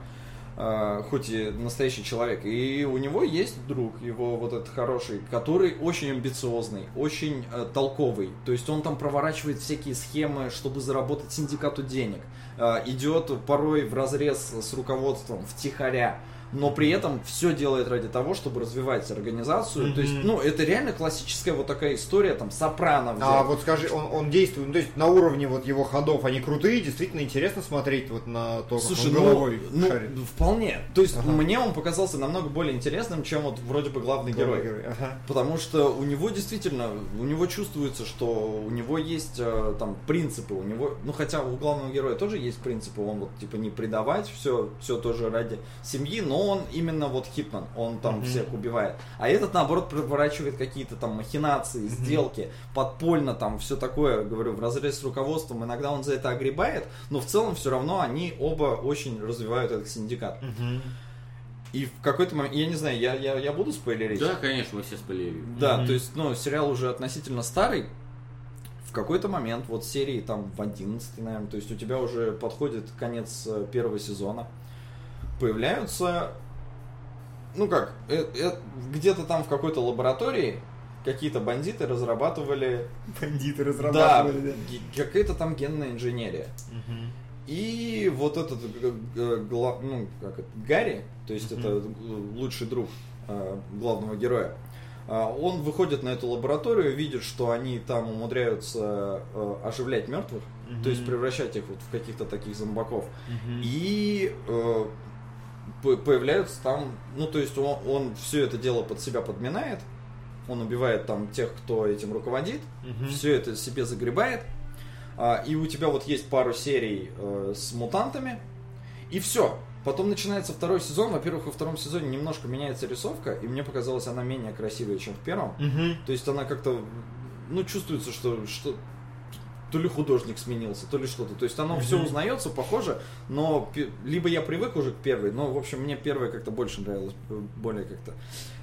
Хоть и настоящий человек. И у него есть друг, его вот этот хороший, который очень амбициозный, очень э, толковый. То есть он там проворачивает всякие схемы, чтобы заработать синдикату денег. Э, идет порой в разрез с руководством, втихаря. Но при этом все делает ради того, чтобы развивать организацию. То есть, ну, это реально классическая вот такая история, там, Сопрано взять. А вот скажи, он, он действует, ну, то есть на уровне вот его ходов они крутые, действительно интересно смотреть вот на то, как Слушай, он ну, головой ну, шарит. вполне. То есть Ага. мне он показался намного более интересным, чем вот вроде бы главный герой. Ага. Потому что у него действительно, у него чувствуется, что у него есть э, там принципы, у него, ну хотя у главного героя тоже есть принципы, он вот типа не предавать, все, все тоже ради семьи, но он именно вот hitman, он там Мгм. всех убивает. А этот наоборот проворачивает какие-то там махинации, сделки, подпольно там все такое, говорю, в разрез с руководством, иногда он за это огребает, но в целом все равно они оба очень развивают этот синдикат. И в какой-то момент, я не знаю, я, я, я буду спойлерить? Да, конечно, мы все спалили. Да, Мгм. то есть, ну, сериал уже относительно старый. В какой-то момент, вот серии там в 11, наверное, то есть у тебя уже подходит конец э, первого сезона, появляются, ну как, э- э- где-то там в какой-то лаборатории какие-то бандиты разрабатывали, Бандиты да, разрабатывали, да. ге- какая-то там генная инженерия. Мгм. И вот этот гла- ну, как это, Гарри, то есть Мгм. это э, лучший друг э, главного героя, он выходит на эту лабораторию, видит, что они там умудряются э, оживлять мертвых, то есть превращать их вот в каких-то таких зомбаков. Мгм. И э, появляются там, ну то есть он, он все это дело под себя подминает, он убивает там тех, кто этим руководит, Мгм. все это себе загребает. А, и у тебя вот есть пару серий э, с мутантами, и все. Потом начинается второй сезон. Во-первых, во втором сезоне немножко меняется рисовка, и мне показалось, она менее красивая, чем в первом. Мгм. То есть она как-то, ну, чувствуется, что, что то ли художник сменился, то ли что-то. То есть оно Мгм. все узнается, похоже, но либо я привык уже к первой, но, в общем, мне первая как-то больше нравилась, э, более как-то.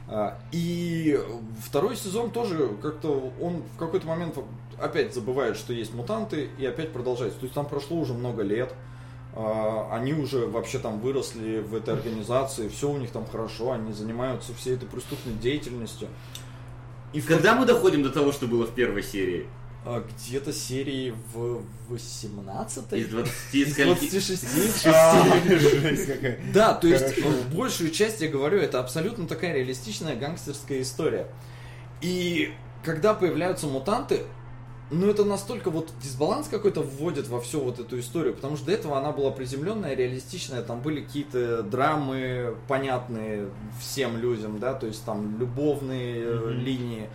А, И второй сезон тоже как-то, он в какой-то момент опять забывает, что есть мутанты, и опять продолжается. То есть там прошло уже много лет, а, они уже вообще там выросли в этой организации, все у них там хорошо, они занимаются всей этой преступной деятельностью. И в Когда мы доходим до того, что было в первой серии? А, где-то серии в 18 Из 20 Из скольки? 26. А. Да, то есть большую часть, я говорю, это абсолютно такая реалистичная гангстерская история. И когда появляются мутанты, ну это настолько вот дисбаланс какой-то вводит во всю вот эту историю, потому что до этого она была приземленная, реалистичная, там были какие-то драмы понятные всем людям, да, то есть там любовные Мгм. линии,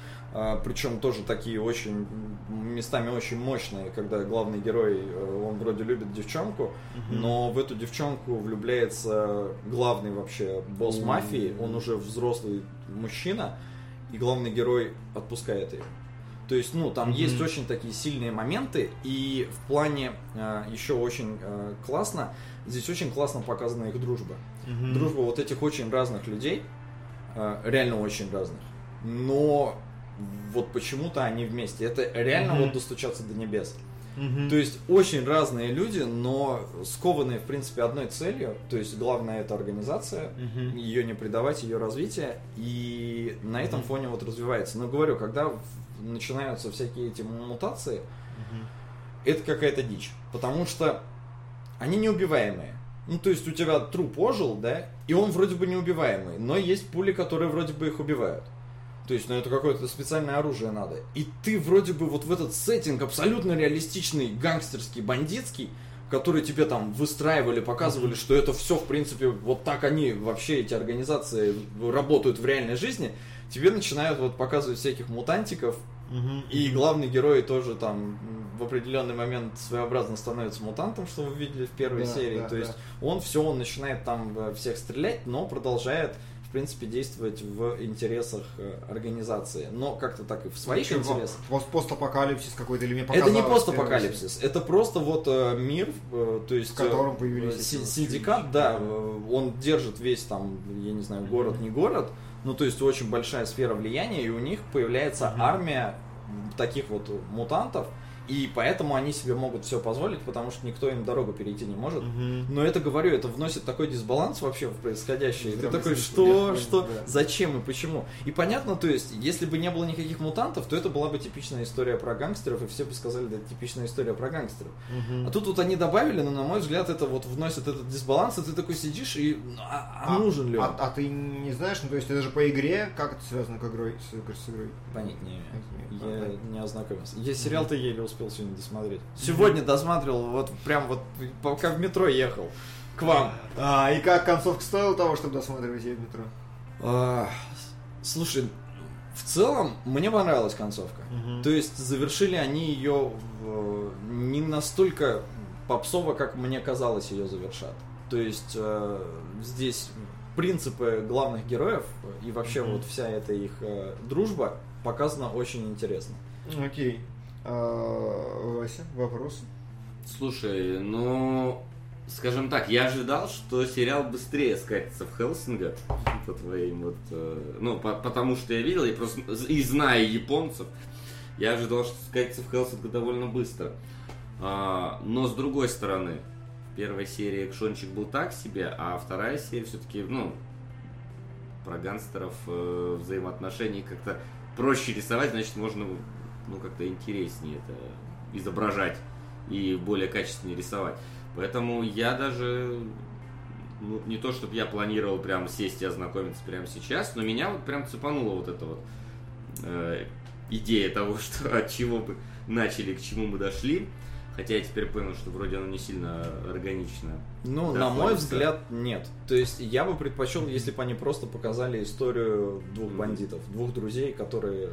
причем тоже такие очень, местами очень мощные, когда главный герой, э, он вроде любит девчонку, но в эту девчонку влюбляется главный вообще босс Мгм. мафии, он уже взрослый мужчина, и главный герой отпускает ее. То есть, ну, там Мгм. есть очень такие сильные моменты, и в плане э, еще очень э, классно, здесь очень классно показана их дружба. Мгм. Дружба вот этих очень разных людей, э, реально очень разных, но вот почему-то они вместе. Это реально Мгм. вот достучаться до небес. Мгм. То есть очень разные люди, но скованные, в принципе, одной целью. То есть главное это организация, Мгм. ее не предавать, ее развитие. И на этом Мгм. фоне вот развивается. Но говорю, когда начинаются всякие эти мутации, Мгм. это какая-то дичь. Потому что они неубиваемые. Ну, то есть у тебя труп ожил, да, и он вроде бы неубиваемый, но есть пули, которые вроде бы их убивают. То есть, ну, это какое-то специальное оружие надо. И ты вроде бы вот в этот сеттинг абсолютно реалистичный, гангстерский, бандитский, который тебе там выстраивали, показывали, что это все, в принципе, вот так они вообще, эти организации работают в реальной жизни, тебе начинают вот показывать всяких мутантиков, И главный герой тоже там в определенный момент своеобразно становится мутантом, что вы видели в первой Да, серии. да, То есть да. он все, он начинает там э, всех стрелять, но продолжает, в принципе, действовать в интересах э, организации. Но как-то так и в своих Чего? интересах. Пост- Постапокалипсис какой-то или мне Это не показалось постапокалипсис, это просто вот э, мир, то есть В котором появились синдикат, да, он держит весь там, я не знаю, город не город, ну то есть очень большая сфера влияния, и у них появляется армия таких вот мутантов, и поэтому они себе могут все позволить, потому что никто им дорогу перейти не может. Мгм. Но это, говорю, это вносит такой дисбаланс вообще в происходящее. И ты такой, что, что, да. зачем и почему? И понятно, то есть, если бы не было никаких мутантов, то это была бы типичная история про гангстеров, и все бы сказали, да, это типичная история про гангстеров. Мгм. А тут вот они добавили, но, на мой взгляд, это вот вносит этот дисбаланс, и ты такой сидишь, и ну, а, а нужен ли он? А, а ты не знаешь, ну то есть это же по игре, как это связано к игрой, с, с игрой? Имею. Я не ознакомился. Я сериал-то еле успел сегодня досмотреть. Сегодня досматривал, вот прям вот пока в метро ехал к вам. А, и как концовка стоила того, чтобы досматривать ее в метро? А, Слушай, в целом мне понравилась концовка. Мгм. То есть завершили они ее в- не настолько попсово, как мне казалось, ее завершат. То есть э, здесь принципы главных героев и вообще Мгм. вот вся эта их э, дружба показана очень интересно. Окей. А, Вася, вопросы? Слушай, ну, скажем так, я ожидал, что сериал быстрее скатится в Хелсинга, по твоим вот, э, ну, по- потому что я видел, и просто, и зная японцев, я ожидал, что скатится в Хелсинга довольно быстро. А, но с другой стороны, в первой серии экшончик был так себе, а вторая серия все-таки, ну, про гангстеров э, взаимоотношений как-то проще рисовать, значит, можно, ну, как-то интереснее это изображать и более качественнее рисовать. Поэтому я даже, ну, не то, чтобы я планировал прям сесть и ознакомиться прямо сейчас, но меня вот прям цепанула вот эта вот э, идея того, что от чего бы начали, к чему мы дошли. Хотя я теперь понял, что вроде оно не сильно органично. Ну, на мой взгляд, нет. То есть я бы предпочел, если бы они просто показали историю двух бандитов, двух друзей, которые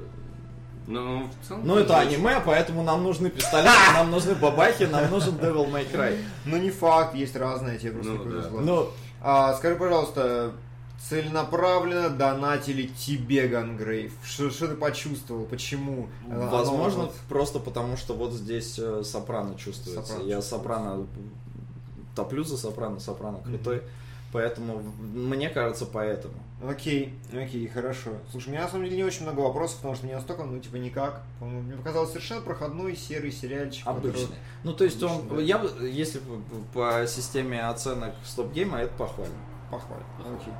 Но в целом... Ну, это тоже аниме, поэтому нам нужны пистолеты, нам нужны бабахи, нам нужен Devil May Cry. Ну не факт, есть разные, тебе просто Ну, да. Ну, А, скажи, пожалуйста, целенаправленно донатили тебе, Гангрейв? Что, что ты почувствовал? Почему? Э, возможно, вот- просто потому, что вот здесь э, сопрано чувствуется. Сопрано Я чувствуется. сопрано топлю за сопрано, сопрано крутой. Поэтому, в- мне кажется, поэтому. Окей, окей, хорошо. Слушай, у меня на самом деле не очень много вопросов, потому что мне настолько, ну, типа, никак. Мне показалось совершенно проходной серый сериальчик. который- Обычный. Ну, то есть он, Обычный, да. я если по системе оценок стоп-гейма, это похвально. Похвально. Окей.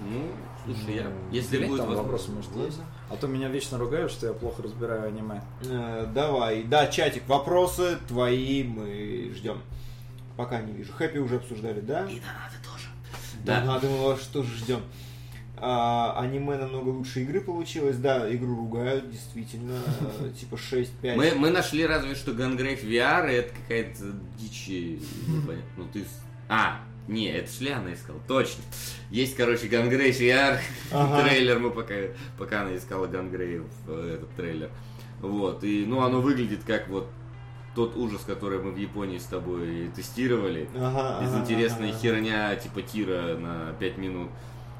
Ну, слушай, я... Если глянь, будет там вопросы, может, есть? А то меня вечно ругают, что я плохо разбираю аниме. Э, давай. Да, чатик, вопросы твои мы ждем. Пока не вижу. Хэппи уже обсуждали, да? И донаты тоже. Да, Да. надо мы вас тоже ждем. А, аниме намного лучше игры получилось. Да, игру ругают, действительно. э, Типа 6-5. Мы, мы нашли разве что Gungrave VR, и это какая-то дичь. непонятно. Ну ты... А, не, это Шляна искал, точно. Есть, короче, Gungrave VR, Ага. трейлер мы пока, пока она искала Гангрейв, э, этот трейлер. Вот, и, ну, оно выглядит как вот тот ужас, который мы в Японии с тобой тестировали. Ага, ага, Безинтересная ага. херня, типа тира на 5 минут.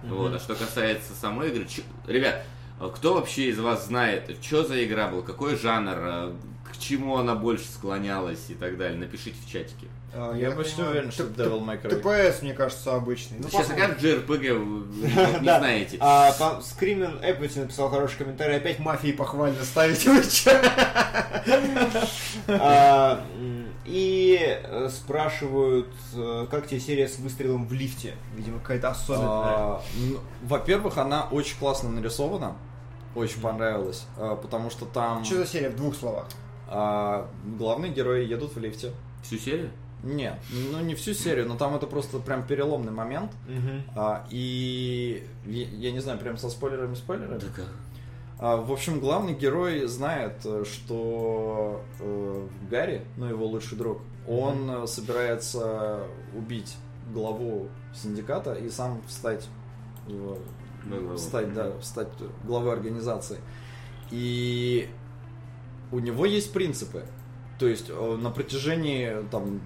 Вот, а что касается самой игры, чё- ребят, а кто вообще из вас знает, что за игра была, какой жанр, а, к чему она больше склонялась и так далее, напишите в чатике. А, Я так почти понимаю, уверен, что Devil May Cry. ТПС, мне кажется, обычный. Ну, Сейчас как JRPG вы не знаете. А, по- Скримен Эппити написал хороший комментарий. Опять мафии похвально ставите в чат. И э, спрашивают, э, как тебе серия с выстрелом в лифте? Видимо, какая-то особенная. А, ну, Во-первых, она очень классно нарисована. Очень понравилась. а, Потому что там Что за серия в двух словах? а, главные герои едут в лифте. Всю серию? Не, ну не всю серию, но там это просто прям переломный момент. А, и я, я не знаю, прям со спойлерами спойлерами. А, в общем, главный герой знает, э, что э, Гарри, ну его лучший друг, он э, собирается убить главу синдиката и сам встать, э, Во главу. стать, да, стать главой организации. И у него есть принципы. То есть на протяжении там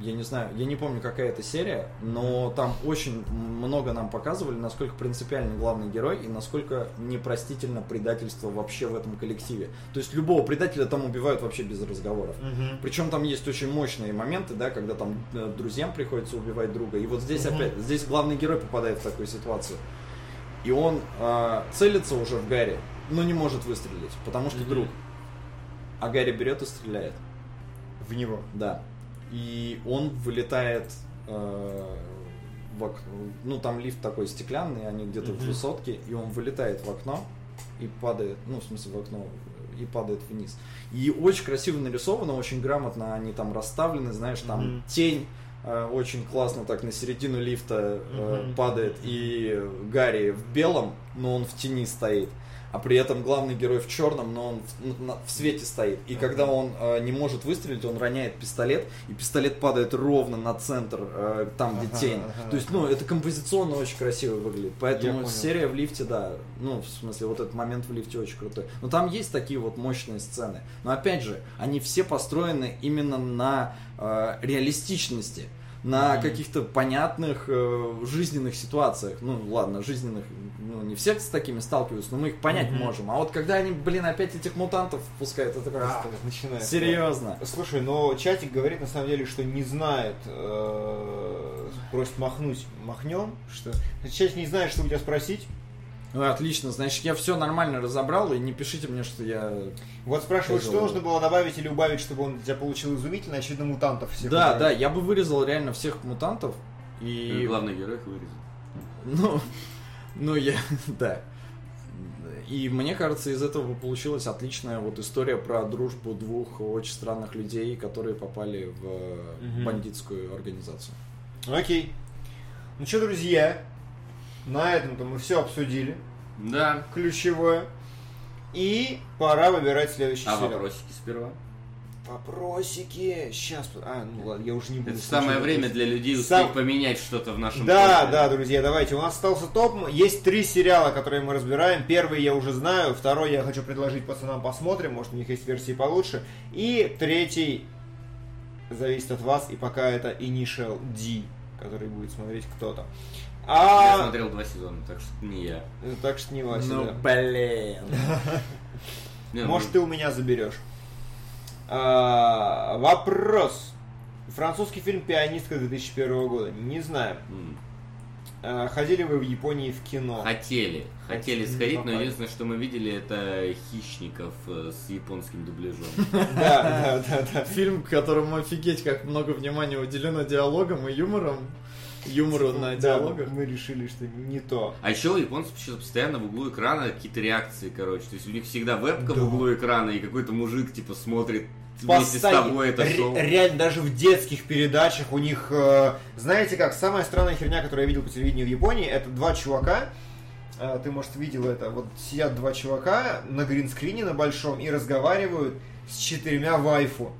я не знаю, я не помню, какая это серия, но там очень много нам показывали, насколько принципиальный главный герой и насколько непростительно предательство вообще в этом коллективе. То есть любого предателя там убивают вообще без разговоров. Мгм. Причем там есть очень мощные моменты, да, когда там э, друзьям приходится убивать друга. И вот здесь опять, здесь главный герой попадает в такую ситуацию. И он э, целится уже в Гарри, но не может выстрелить, потому что друг. А Гарри берет и стреляет. В него. Да. И он вылетает э, в окно. Ну, там лифт такой стеклянный, они где-то в Мгм. высотке, и он вылетает в окно и падает, ну, в смысле, в окно и падает вниз. И очень красиво нарисовано, очень грамотно они там расставлены, знаешь, там Мгм. тень э, очень классно так на середину лифта э, Мгм. падает, и Гарри в белом, но он в тени стоит. А при этом главный герой в черном, но он в, в свете стоит. И когда он э, не может выстрелить, он роняет пистолет, и пистолет падает ровно на центр, э, там, где Ага, тень. ага. То есть, ну, это композиционно очень красиво выглядит. Поэтому серия в лифте, да, ну, в смысле, вот этот момент в лифте очень крутой. Но там есть такие вот мощные сцены. Но опять же, они все построены именно на э, реалистичности на каких-то понятных э, жизненных ситуациях. Ну, ладно, жизненных, ну, не все с такими сталкиваются, но мы их понять Мгм. можем. А вот когда они, блин, опять этих мутантов впускают, это А, просто... начинается. Серьезно. Слушай, но чатик говорит на самом деле, что не знает, э, просит махнуть, махнем, что чатик не знает, что у тебя спросить. Ну, отлично, значит, я все нормально разобрал, и не пишите мне, что я... Вот спрашивают, что нужно было добавить или убавить, чтобы он у тебя получил изумительно, очевидно, мутантов всех. Да, да, я бы вырезал реально всех мутантов, и... Главный герой их вырезал. Ну, ну я, да. И мне кажется, из этого получилась отличная вот история про дружбу двух очень странных людей, которые попали в Мгм. бандитскую организацию. Окей. Ну что, друзья, на этом-то мы все обсудили. Да. Ключевое. И пора выбирать следующий А сериал. вопросики сперва? Вопросики. Сейчас. А, ну ладно, я уже не буду. Это самое время для людей Сам- успеть поменять что-то в нашем Да, профиле. да, друзья, давайте. У нас остался топ. Есть три сериала, которые мы разбираем. Первый я уже знаю, второй я хочу предложить пацанам посмотрим, может у них есть версии получше. И третий зависит от вас, и пока это Initial D, который будет смотреть кто-то. Я А, смотрел два сезона, так что не я. так что не Вася, Ну, да. блин. Может, ну, ты у меня заберешь. А, вопрос. Французский фильм «Пианистка» 2001 года. Не знаю. А, ходили вы в Японии в кино? Хотели. Хотели сходить, но единственное, что мы видели, это хищников э, с японским дубляжом. Да, да, да, да. Фильм, которому офигеть, как много внимания уделено диалогам и юмором. Юмору на Да, диалогах. мы решили, что не то. А еще у японцев почему-то постоянно в углу экрана какие-то реакции, короче. То есть у них всегда вебка Да. в углу экрана, и какой-то мужик, типа, смотрит вместе с тобой это Ре- шоу. Реально, даже в детских передачах у них... э, знаете как, самая странная херня, которую я видел по телевидению в Японии, это два чувака, э, ты, может, видел это, вот сидят два чувака на гринскрине на большом и разговаривают с четырьмя вайфу.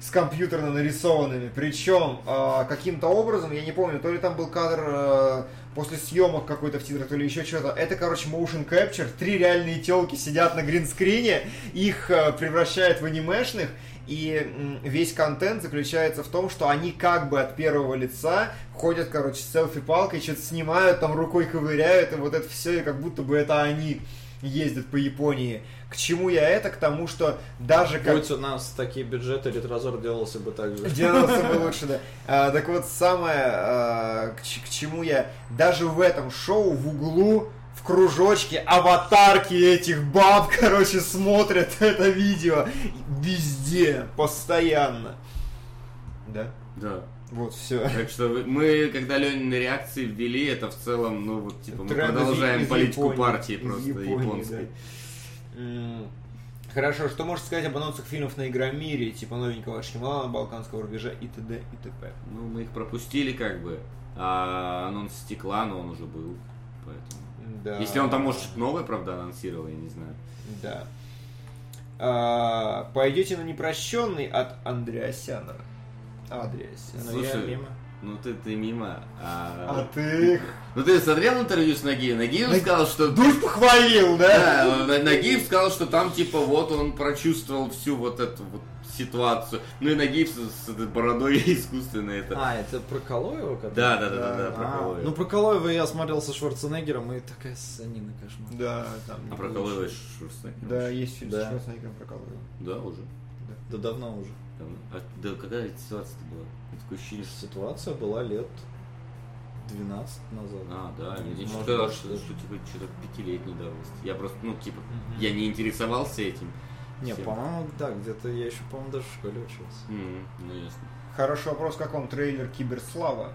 С компьютерно нарисованными. Причем э, каким-то образом, я не помню, то ли там был кадр э, после съемок какой-то в титрах, то ли еще что-то. Это, короче, motion capture. Три реальные телки сидят на гринскрине, их э, превращают в анимешных. И весь контент заключается в том, что они как бы от первого лица ходят, короче, с селфи-палкой, что-то снимают, там рукой ковыряют, и вот это все, и как будто бы это они ездят по Японии. К чему я это? К тому, что даже как... Будь у нас такие бюджеты, ретрозор делался бы так же. Делался бы лучше, да. А, так вот, самое, а, к, к чему я... Даже в этом шоу в углу, в кружочке, аватарки этих баб, короче, смотрят это видео. Везде, постоянно. Да? Да. Вот, все. Так что мы, когда Ленины реакции ввели, это в целом, ну вот, типа, мы Тренд продолжаем из политику Японии, партии просто японской. да. Хорошо, что можете сказать об анонсах фильмов на Игромире, типа новенького Шьямалана, Балканского рубежа и т.д. и т.п. Ну, мы их пропустили как бы. А анонс стекла, но он уже был. Поэтому. Да. Если он там, может, что-то новое, правда, анонсировал, я не знаю. Да. А, пойдете на непрощенный от Андреасяна. Андреасян. Ну, я Слушай, мимо. Ну ты, ты мимо. А А... ты... Ну ты смотрел интервью с Нагиевым? Нагиев Наг- сказал, что... Душ похвалил, да? Да, Нагиев сказал, что там типа вот он прочувствовал всю вот эту вот ситуацию. Ну и на гипс с этой бородой искусственно это. А, это про Калоева? который? Да, да, да, да, да, Да. про А, Калоева. ну про Калоева я смотрел со Шварценеггером, и такая ссанина кошмар. Да, там. А про. Калоева и Шварценеггера? Да, есть фильм Да. с Шварценеггером про Калоева. Да, уже. Да давно уже. Давно. А да какая эта ситуация-то была? Такое ощущение, что... Ситуация была лет 12 назад. А, да, мне Может, что что, даже. что типа что-то пятилетней давности. Я просто, ну, типа, Мгм. я не интересовался этим. Не, всем. по-моему, да, где-то я еще, по-моему, даже в школе учился. М, Ну, ясно. Хороший вопрос, как вам трейлер Киберслава?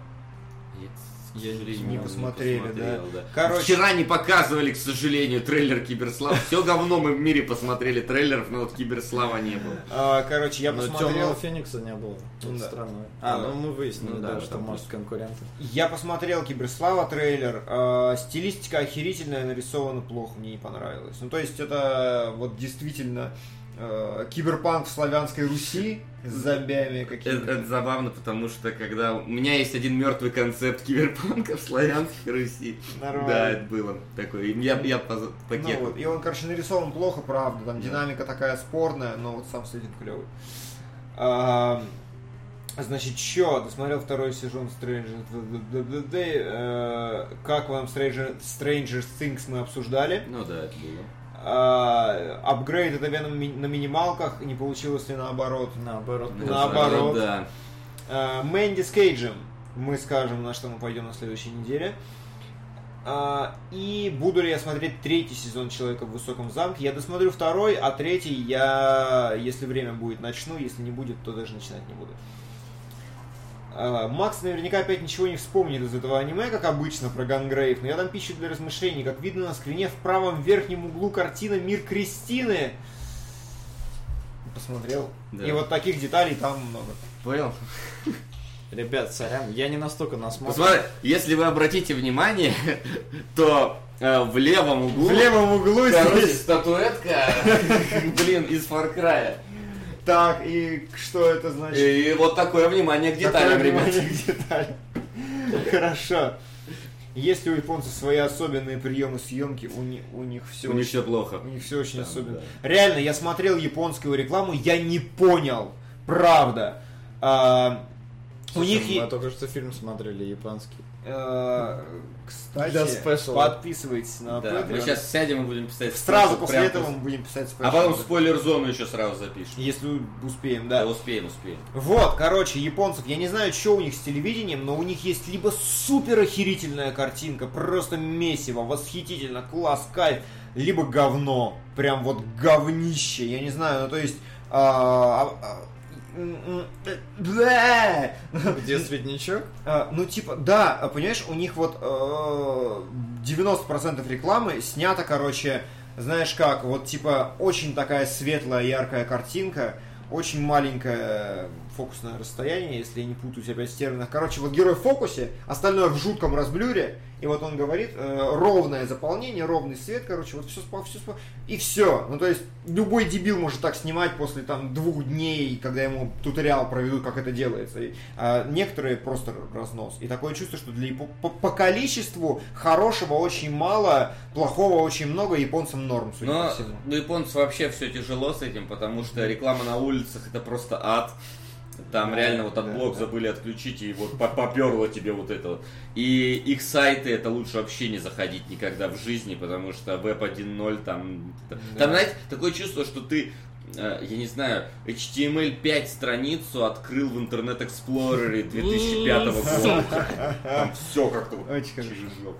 Я, к Я сожалению, не посмотрели, посмотрел, да? Короче- Вчера не показывали, к сожалению, трейлер Киберслава. Все говно мы в мире посмотрели трейлеров, но вот Киберслава не было. А, короче, я Но посмотрел... Темного Феникса не было. Вот да. странно. А, Да. ну мы выяснили, Ну да, да, да, что может конкуренты. Я посмотрел Киберслава трейлер. э, стилистика охерительная, нарисована плохо, мне не понравилось. Ну, то есть, это вот действительно э, киберпанк в славянской Руси с зомбями Это, какими-то. это забавно, потому что когда у меня есть один мертвый концепт киберпанка в славянской Руси. Нормально. Да, это было такое. И Я, я по, по Ну вот, и он, короче, нарисован плохо, правда. Там динамика такая спорная, но вот сам сетинг клевый. А, значит, чё? Досмотрел второй сезон Stranger Day. Э, Как вам Stranger, Stranger Things мы обсуждали? Ну да, это было. А, Апгрейд это на, ми- на минималках, не получилось ли наоборот. Наоборот. Наоборот. Да. А, Мэнди с Кейджем. Мы скажем, на что мы пойдем на следующей неделе. А, И буду ли я смотреть третий сезон Человека в высоком замке? Я досмотрю второй, а третий я, если время будет, начну. Если не будет, то даже начинать не буду. А, Макс наверняка опять ничего не вспомнит из этого аниме, как обычно, про Гангрейв, но я дам пищу для размышлений. Как видно на скрине в правом верхнем углу картина «Мир Кристины». Посмотрел. Да. И вот таких деталей там много. Понял? Ребят, сорян, я не настолько насмотрен. Посмотри, если вы обратите внимание, то э, в левом углу... В левом углу здесь. статуэтка, блин, из Far Cry. Так, и что это значит? И вот такое внимание к деталям, Такое ребят. внимание к деталям. Хорошо. Есть ли у японцев свои особенные приемы съемки? У, ни- у них все У них все плохо. у них все очень Там, особенно. да. Реально, я смотрел японскую рекламу, я не понял. Правда. А, у Слушай, них Мы е- только что фильм смотрели, японский. Э, кстати, Для special а. подписывайтесь на Да, Patreon. мы сейчас сядем и будем писать Сразу special после прям этого мы будем писать А потом special. спойлер-зону еще сразу запишем. Если успеем, Да, да. успеем, успеем. Вот, короче, японцев, я не знаю, что у них с телевидением, но у них есть либо супер охерительная картинка, просто месиво, восхитительно, класс, кайф, либо говно, прям вот говнище, я не знаю, ну то есть... а, а, а! Где цветничок? А, Ну, типа, да, а, понимаешь, у них вот э, 90% рекламы снято, короче, знаешь как, вот типа очень такая светлая, яркая картинка, очень маленькое фокусное расстояние, если я не путаюсь опять в терминах. Короче, вот герой в фокусе, остальное в жутком разблюре, и вот он говорит, э, ровное заполнение, ровный свет, короче, вот все, все, и все. Ну, то есть, любой дебил может так снимать после там двух дней, когда ему туториал проведут, как это делается. И, а некоторые просто разнос. И такое чувство, что для по, по количеству хорошего очень мало, плохого очень много, японцам норм, судя Но по всему. у японцев вообще все тяжело с этим, потому что реклама на улицах это просто ад. Там Да, реально вот да, AdBlock да. забыли отключить, и вот по- поперло тебе вот это вот. И их сайты это лучше вообще не заходить никогда в жизни, потому что веб 1.0 там... Да. Там, знаете, такое чувство, что ты э, я не знаю, HTML5 страницу открыл в Интернет Эксплорере 2005 года. Там все как-то вот Очень хорошо. через жопу.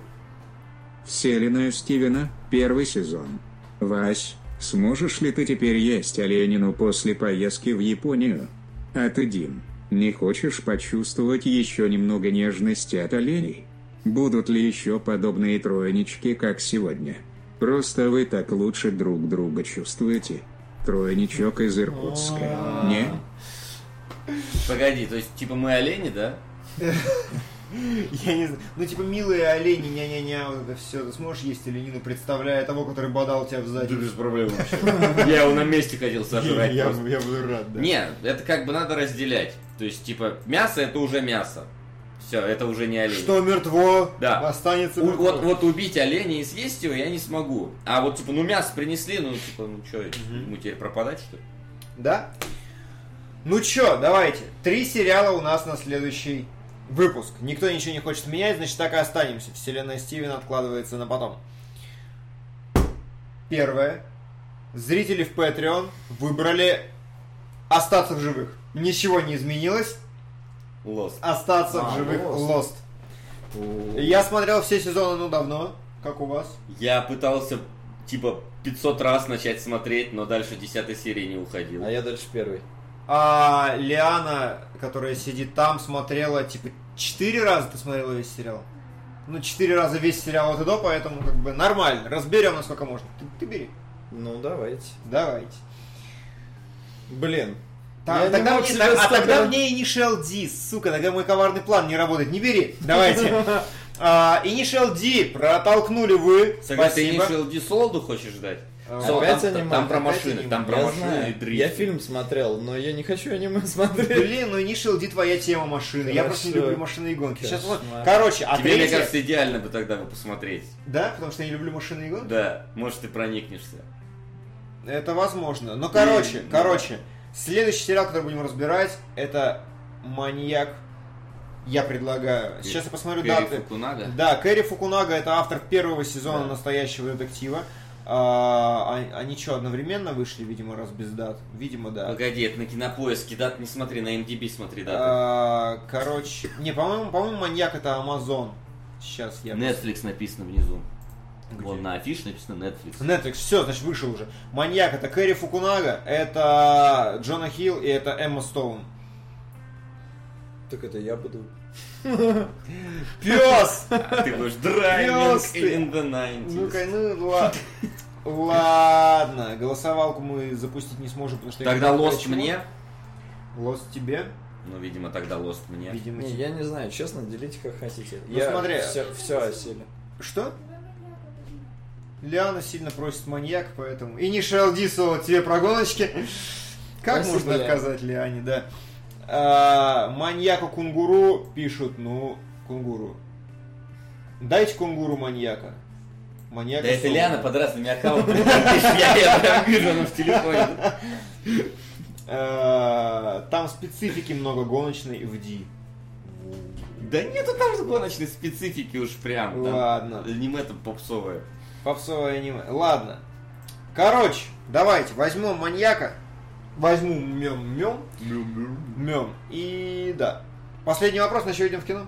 Вселенная Стивена, первый сезон. Вась, сможешь ли ты теперь есть оленину после поездки в Японию? А ты, Дим, не хочешь почувствовать еще немного нежности от оленей? Будут ли еще подобные троенички, как сегодня? Просто вы так лучше друг друга чувствуете. Троеничок из Иркутска. Не? Погоди, то есть типа мы олени, да? Я не знаю. Ну, типа, милые олени, ня-ня-ня, вот это все. Ты сможешь есть оленину, представляя того, который бодал тебя в Да без задницу? проблем вообще. Я его на месте хотел сожрать Я, я буду рад, да. Не, это как бы надо разделять. То есть, типа, мясо это уже мясо. Все, это уже не олень. Что мертво, Да. останется У- мертво. вот, вот убить оленя и съесть его я не смогу. А вот, типа, ну мясо принесли, ну, типа, ну что, ему теперь пропадать, что ли? Да? Ну чё, давайте. Три сериала у нас на следующий выпуск. Никто ничего не хочет менять, значит так и останемся. Вселенная Стивена откладывается на потом. Первое. Зрители в Patreon выбрали остаться в живых. Ничего не изменилось. Лост. Остаться в А, живых Lost. Lost. Я смотрел все сезоны, ну, давно. Как у вас? Я пытался, типа, 500 раз начать смотреть, но дальше 10 серии не уходил. А я дальше первый. А Лиана, которая сидит там, смотрела, типа, четыре раза ты смотрела весь сериал? Ну, четыре раза весь сериал от и до, поэтому, как бы, нормально. Разберем, насколько можно. Ты, ты бери. Ну, давайте. Давайте. Блин. Та- Я не тогда мне- себя а тогда мне Initial D, сука, тогда мой коварный план не работает. Не бери. Давайте. А, Initial D протолкнули вы. Согласен, ты. Initial D Солоду хочешь ждать? А, Сол- Опять там, аниме? там про Опять машины, аниме. там про я машины и знаю. дрифт. Я фильм смотрел, но я не хочу аниме смотреть. Блин, ну Initial D твоя тема машины. Я просто не люблю машины и гонки. Сейчас, вот, короче, а Тебе, мне кажется, идеально бы тогда бы посмотреть. Да, потому что я не люблю машины и гонки? Да, может ты проникнешься. Это возможно. Но, короче, И- короче, следующий сериал, который будем разбирать, это «Маньяк». Я предлагаю. Сейчас я посмотрю Кэрри даты. Фукунага. Да, Кэрри Фукунага это автор первого сезона Да. настоящего детектива. А, а- они что, одновременно вышли, видимо, раз без дат? Видимо, да. Погоди, это на кинопоиске, дат не смотри, на MDB смотри даты. А, короче, не, по-моему, по-моему, маньяк это Amazon. Сейчас я. Netflix написано внизу. Где? Вон на афише написано Netflix. Netflix, все, значит, вышел уже. Маньяк это Кэрри Фукунага, это Джона Хилл и это Эмма Стоун. Так это я буду. Пес! А ты будешь driving Пёс ты. in the 90s. Ну-ка, ну ладно. Ладно, голосовалку мы запустить не сможем, потому что... я Тогда почему. мне. Lost тебе? Ну, видимо, тогда Lost мне. Видимо, Не, я не знаю, честно, делите как хотите. Ну, я смотри. Все, все осели. Что? Лиана сильно просит маньяк, поэтому... И не соло тебе про гоночки. Как Спасибо, можно отказать Лиане, да? А, маньяка кунгуру пишут, ну, кунгуру. Дайте кунгуру маньяка. Маньяка Да это. Лиана под разными аккаунтами. Я прям вижу, она в телефоне. А, Там специфики много гоночной в D. Да нету там же гоночной специфики уж прям. Ладно. Аниме там попсовое. Попсовое аниме. Ладно. Короче, давайте возьмем маньяка. Возьму мем мем. Мем. И да. Последний вопрос, на идем в кино?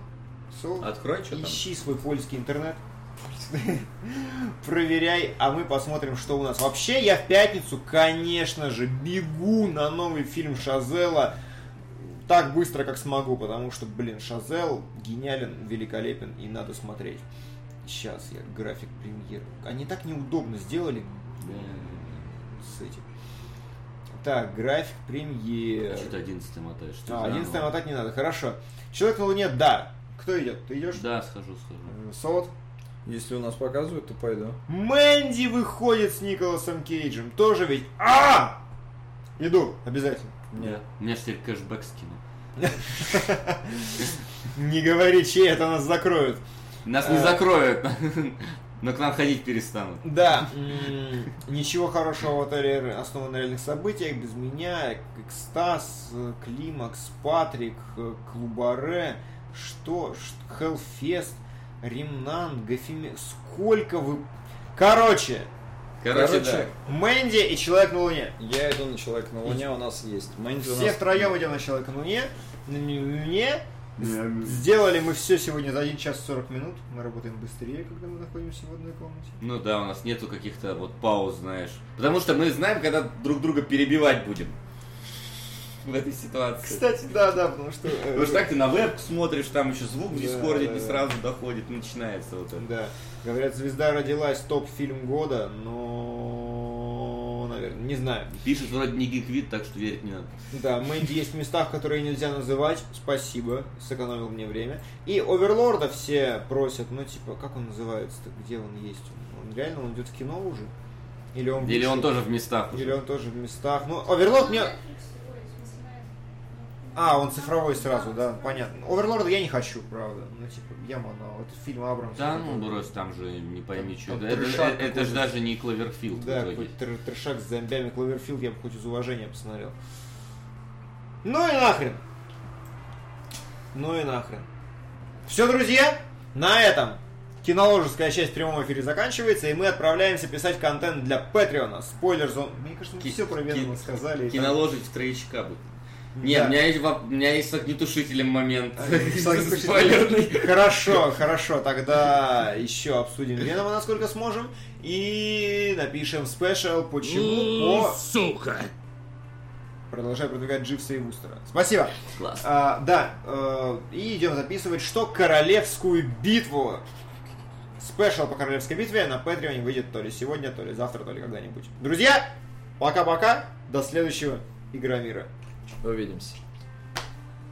Сол, Открой, что там. Ищи свой польский интернет. Проверяй, а мы посмотрим, что у нас. Вообще, я в пятницу, конечно же, бегу на новый фильм Шазела так быстро, как смогу, потому что, блин, Шазел гениален, великолепен и надо смотреть. Сейчас я график премьеры. Они так неудобно сделали с этим. Так, график премьеры. Что ты 11 мотаешь? Что А, заново? 11 мотать не надо, хорошо. Человек на Луне, да. Кто идет? Ты идешь? Да, схожу, схожу. Э, Солод? Если у нас показывают, то пойду. Мэнди выходит с Николасом Кейджем. Тоже ведь... А! Иду, обязательно. Нет. У меня же теперь кэшбэк скину. Не говори, чей это нас закроют. Нас не Э. закроют, но к нам ходить перестанут. Да, ничего хорошего в отеле основан на реальных событиях, без меня, экстаз, климакс, Патрик, Клубаре, что, Хеллфест, Ремнан, Гафиме, сколько вы... Короче, Короче, Короче, Мэнди и Человек на Луне. я иду на Человека на Луне, у нас есть. Мэнди у Все нас... втроем идем на Человека на Луне. На Луне. Сделали мы все сегодня за 1 час 40 минут. Мы работаем быстрее, когда мы находимся в одной комнате. Ну да, у нас нету каких-то вот пауз, знаешь. Потому что мы знаем, когда друг друга перебивать будем. В этой ситуации. Кстати, да, да, потому что... э, Потому что так ты на веб смотришь, там еще звук в Дискорде да, не сразу доходит, начинается вот это. Да. Говорят, звезда родилась топ-фильм года, но... Наверное, не знаю. Пишет вроде не гиквит, так что верить не надо. Да, Мэнди есть в местах, которые нельзя называть. Спасибо, сэкономил мне время. И Оверлорда все просят, ну типа, как он называется-то, где он есть? Он, реально, он идет в кино уже? Или он, Или он тоже в местах Или уже. он тоже в местах. Ну, Оверлорд мне... А, он цифровой сразу, да, понятно. Оверлорда я не хочу, правда. Ну, типа, я манал. Это фильм Абрамса. Да, ну брось, там же не пойми, что там это. Это, это- же даже не Кловерфилд Да, какой-то тр- трешак с зомбями Кловерфилд я бы хоть из уважения посмотрел. Ну и нахрен. Ну и нахрен. Все, друзья, на этом киноложеская часть в прямом эфире заканчивается, и мы отправляемся писать контент для Патреона. Спойлер зон. Мне кажется, мы Ки- все про Венома ки- сказали. Киноложить в троечка будет. Нет, Да. у, меня есть, во- у меня есть с огнетушителем момент. Спойлерный. Хорошо, хорошо, тогда еще обсудим Венома, насколько сможем, и напишем спешл, почему по... Сука! Продолжаю продвигать Дживса и Вустера. Спасибо. Класс. А, да, э, и идем записывать, что королевскую битву. Спешл по королевской битве на Патреоне выйдет то ли сегодня, то ли завтра, то ли когда-нибудь. Друзья, пока-пока, до следующего Игра мира. Увидимся.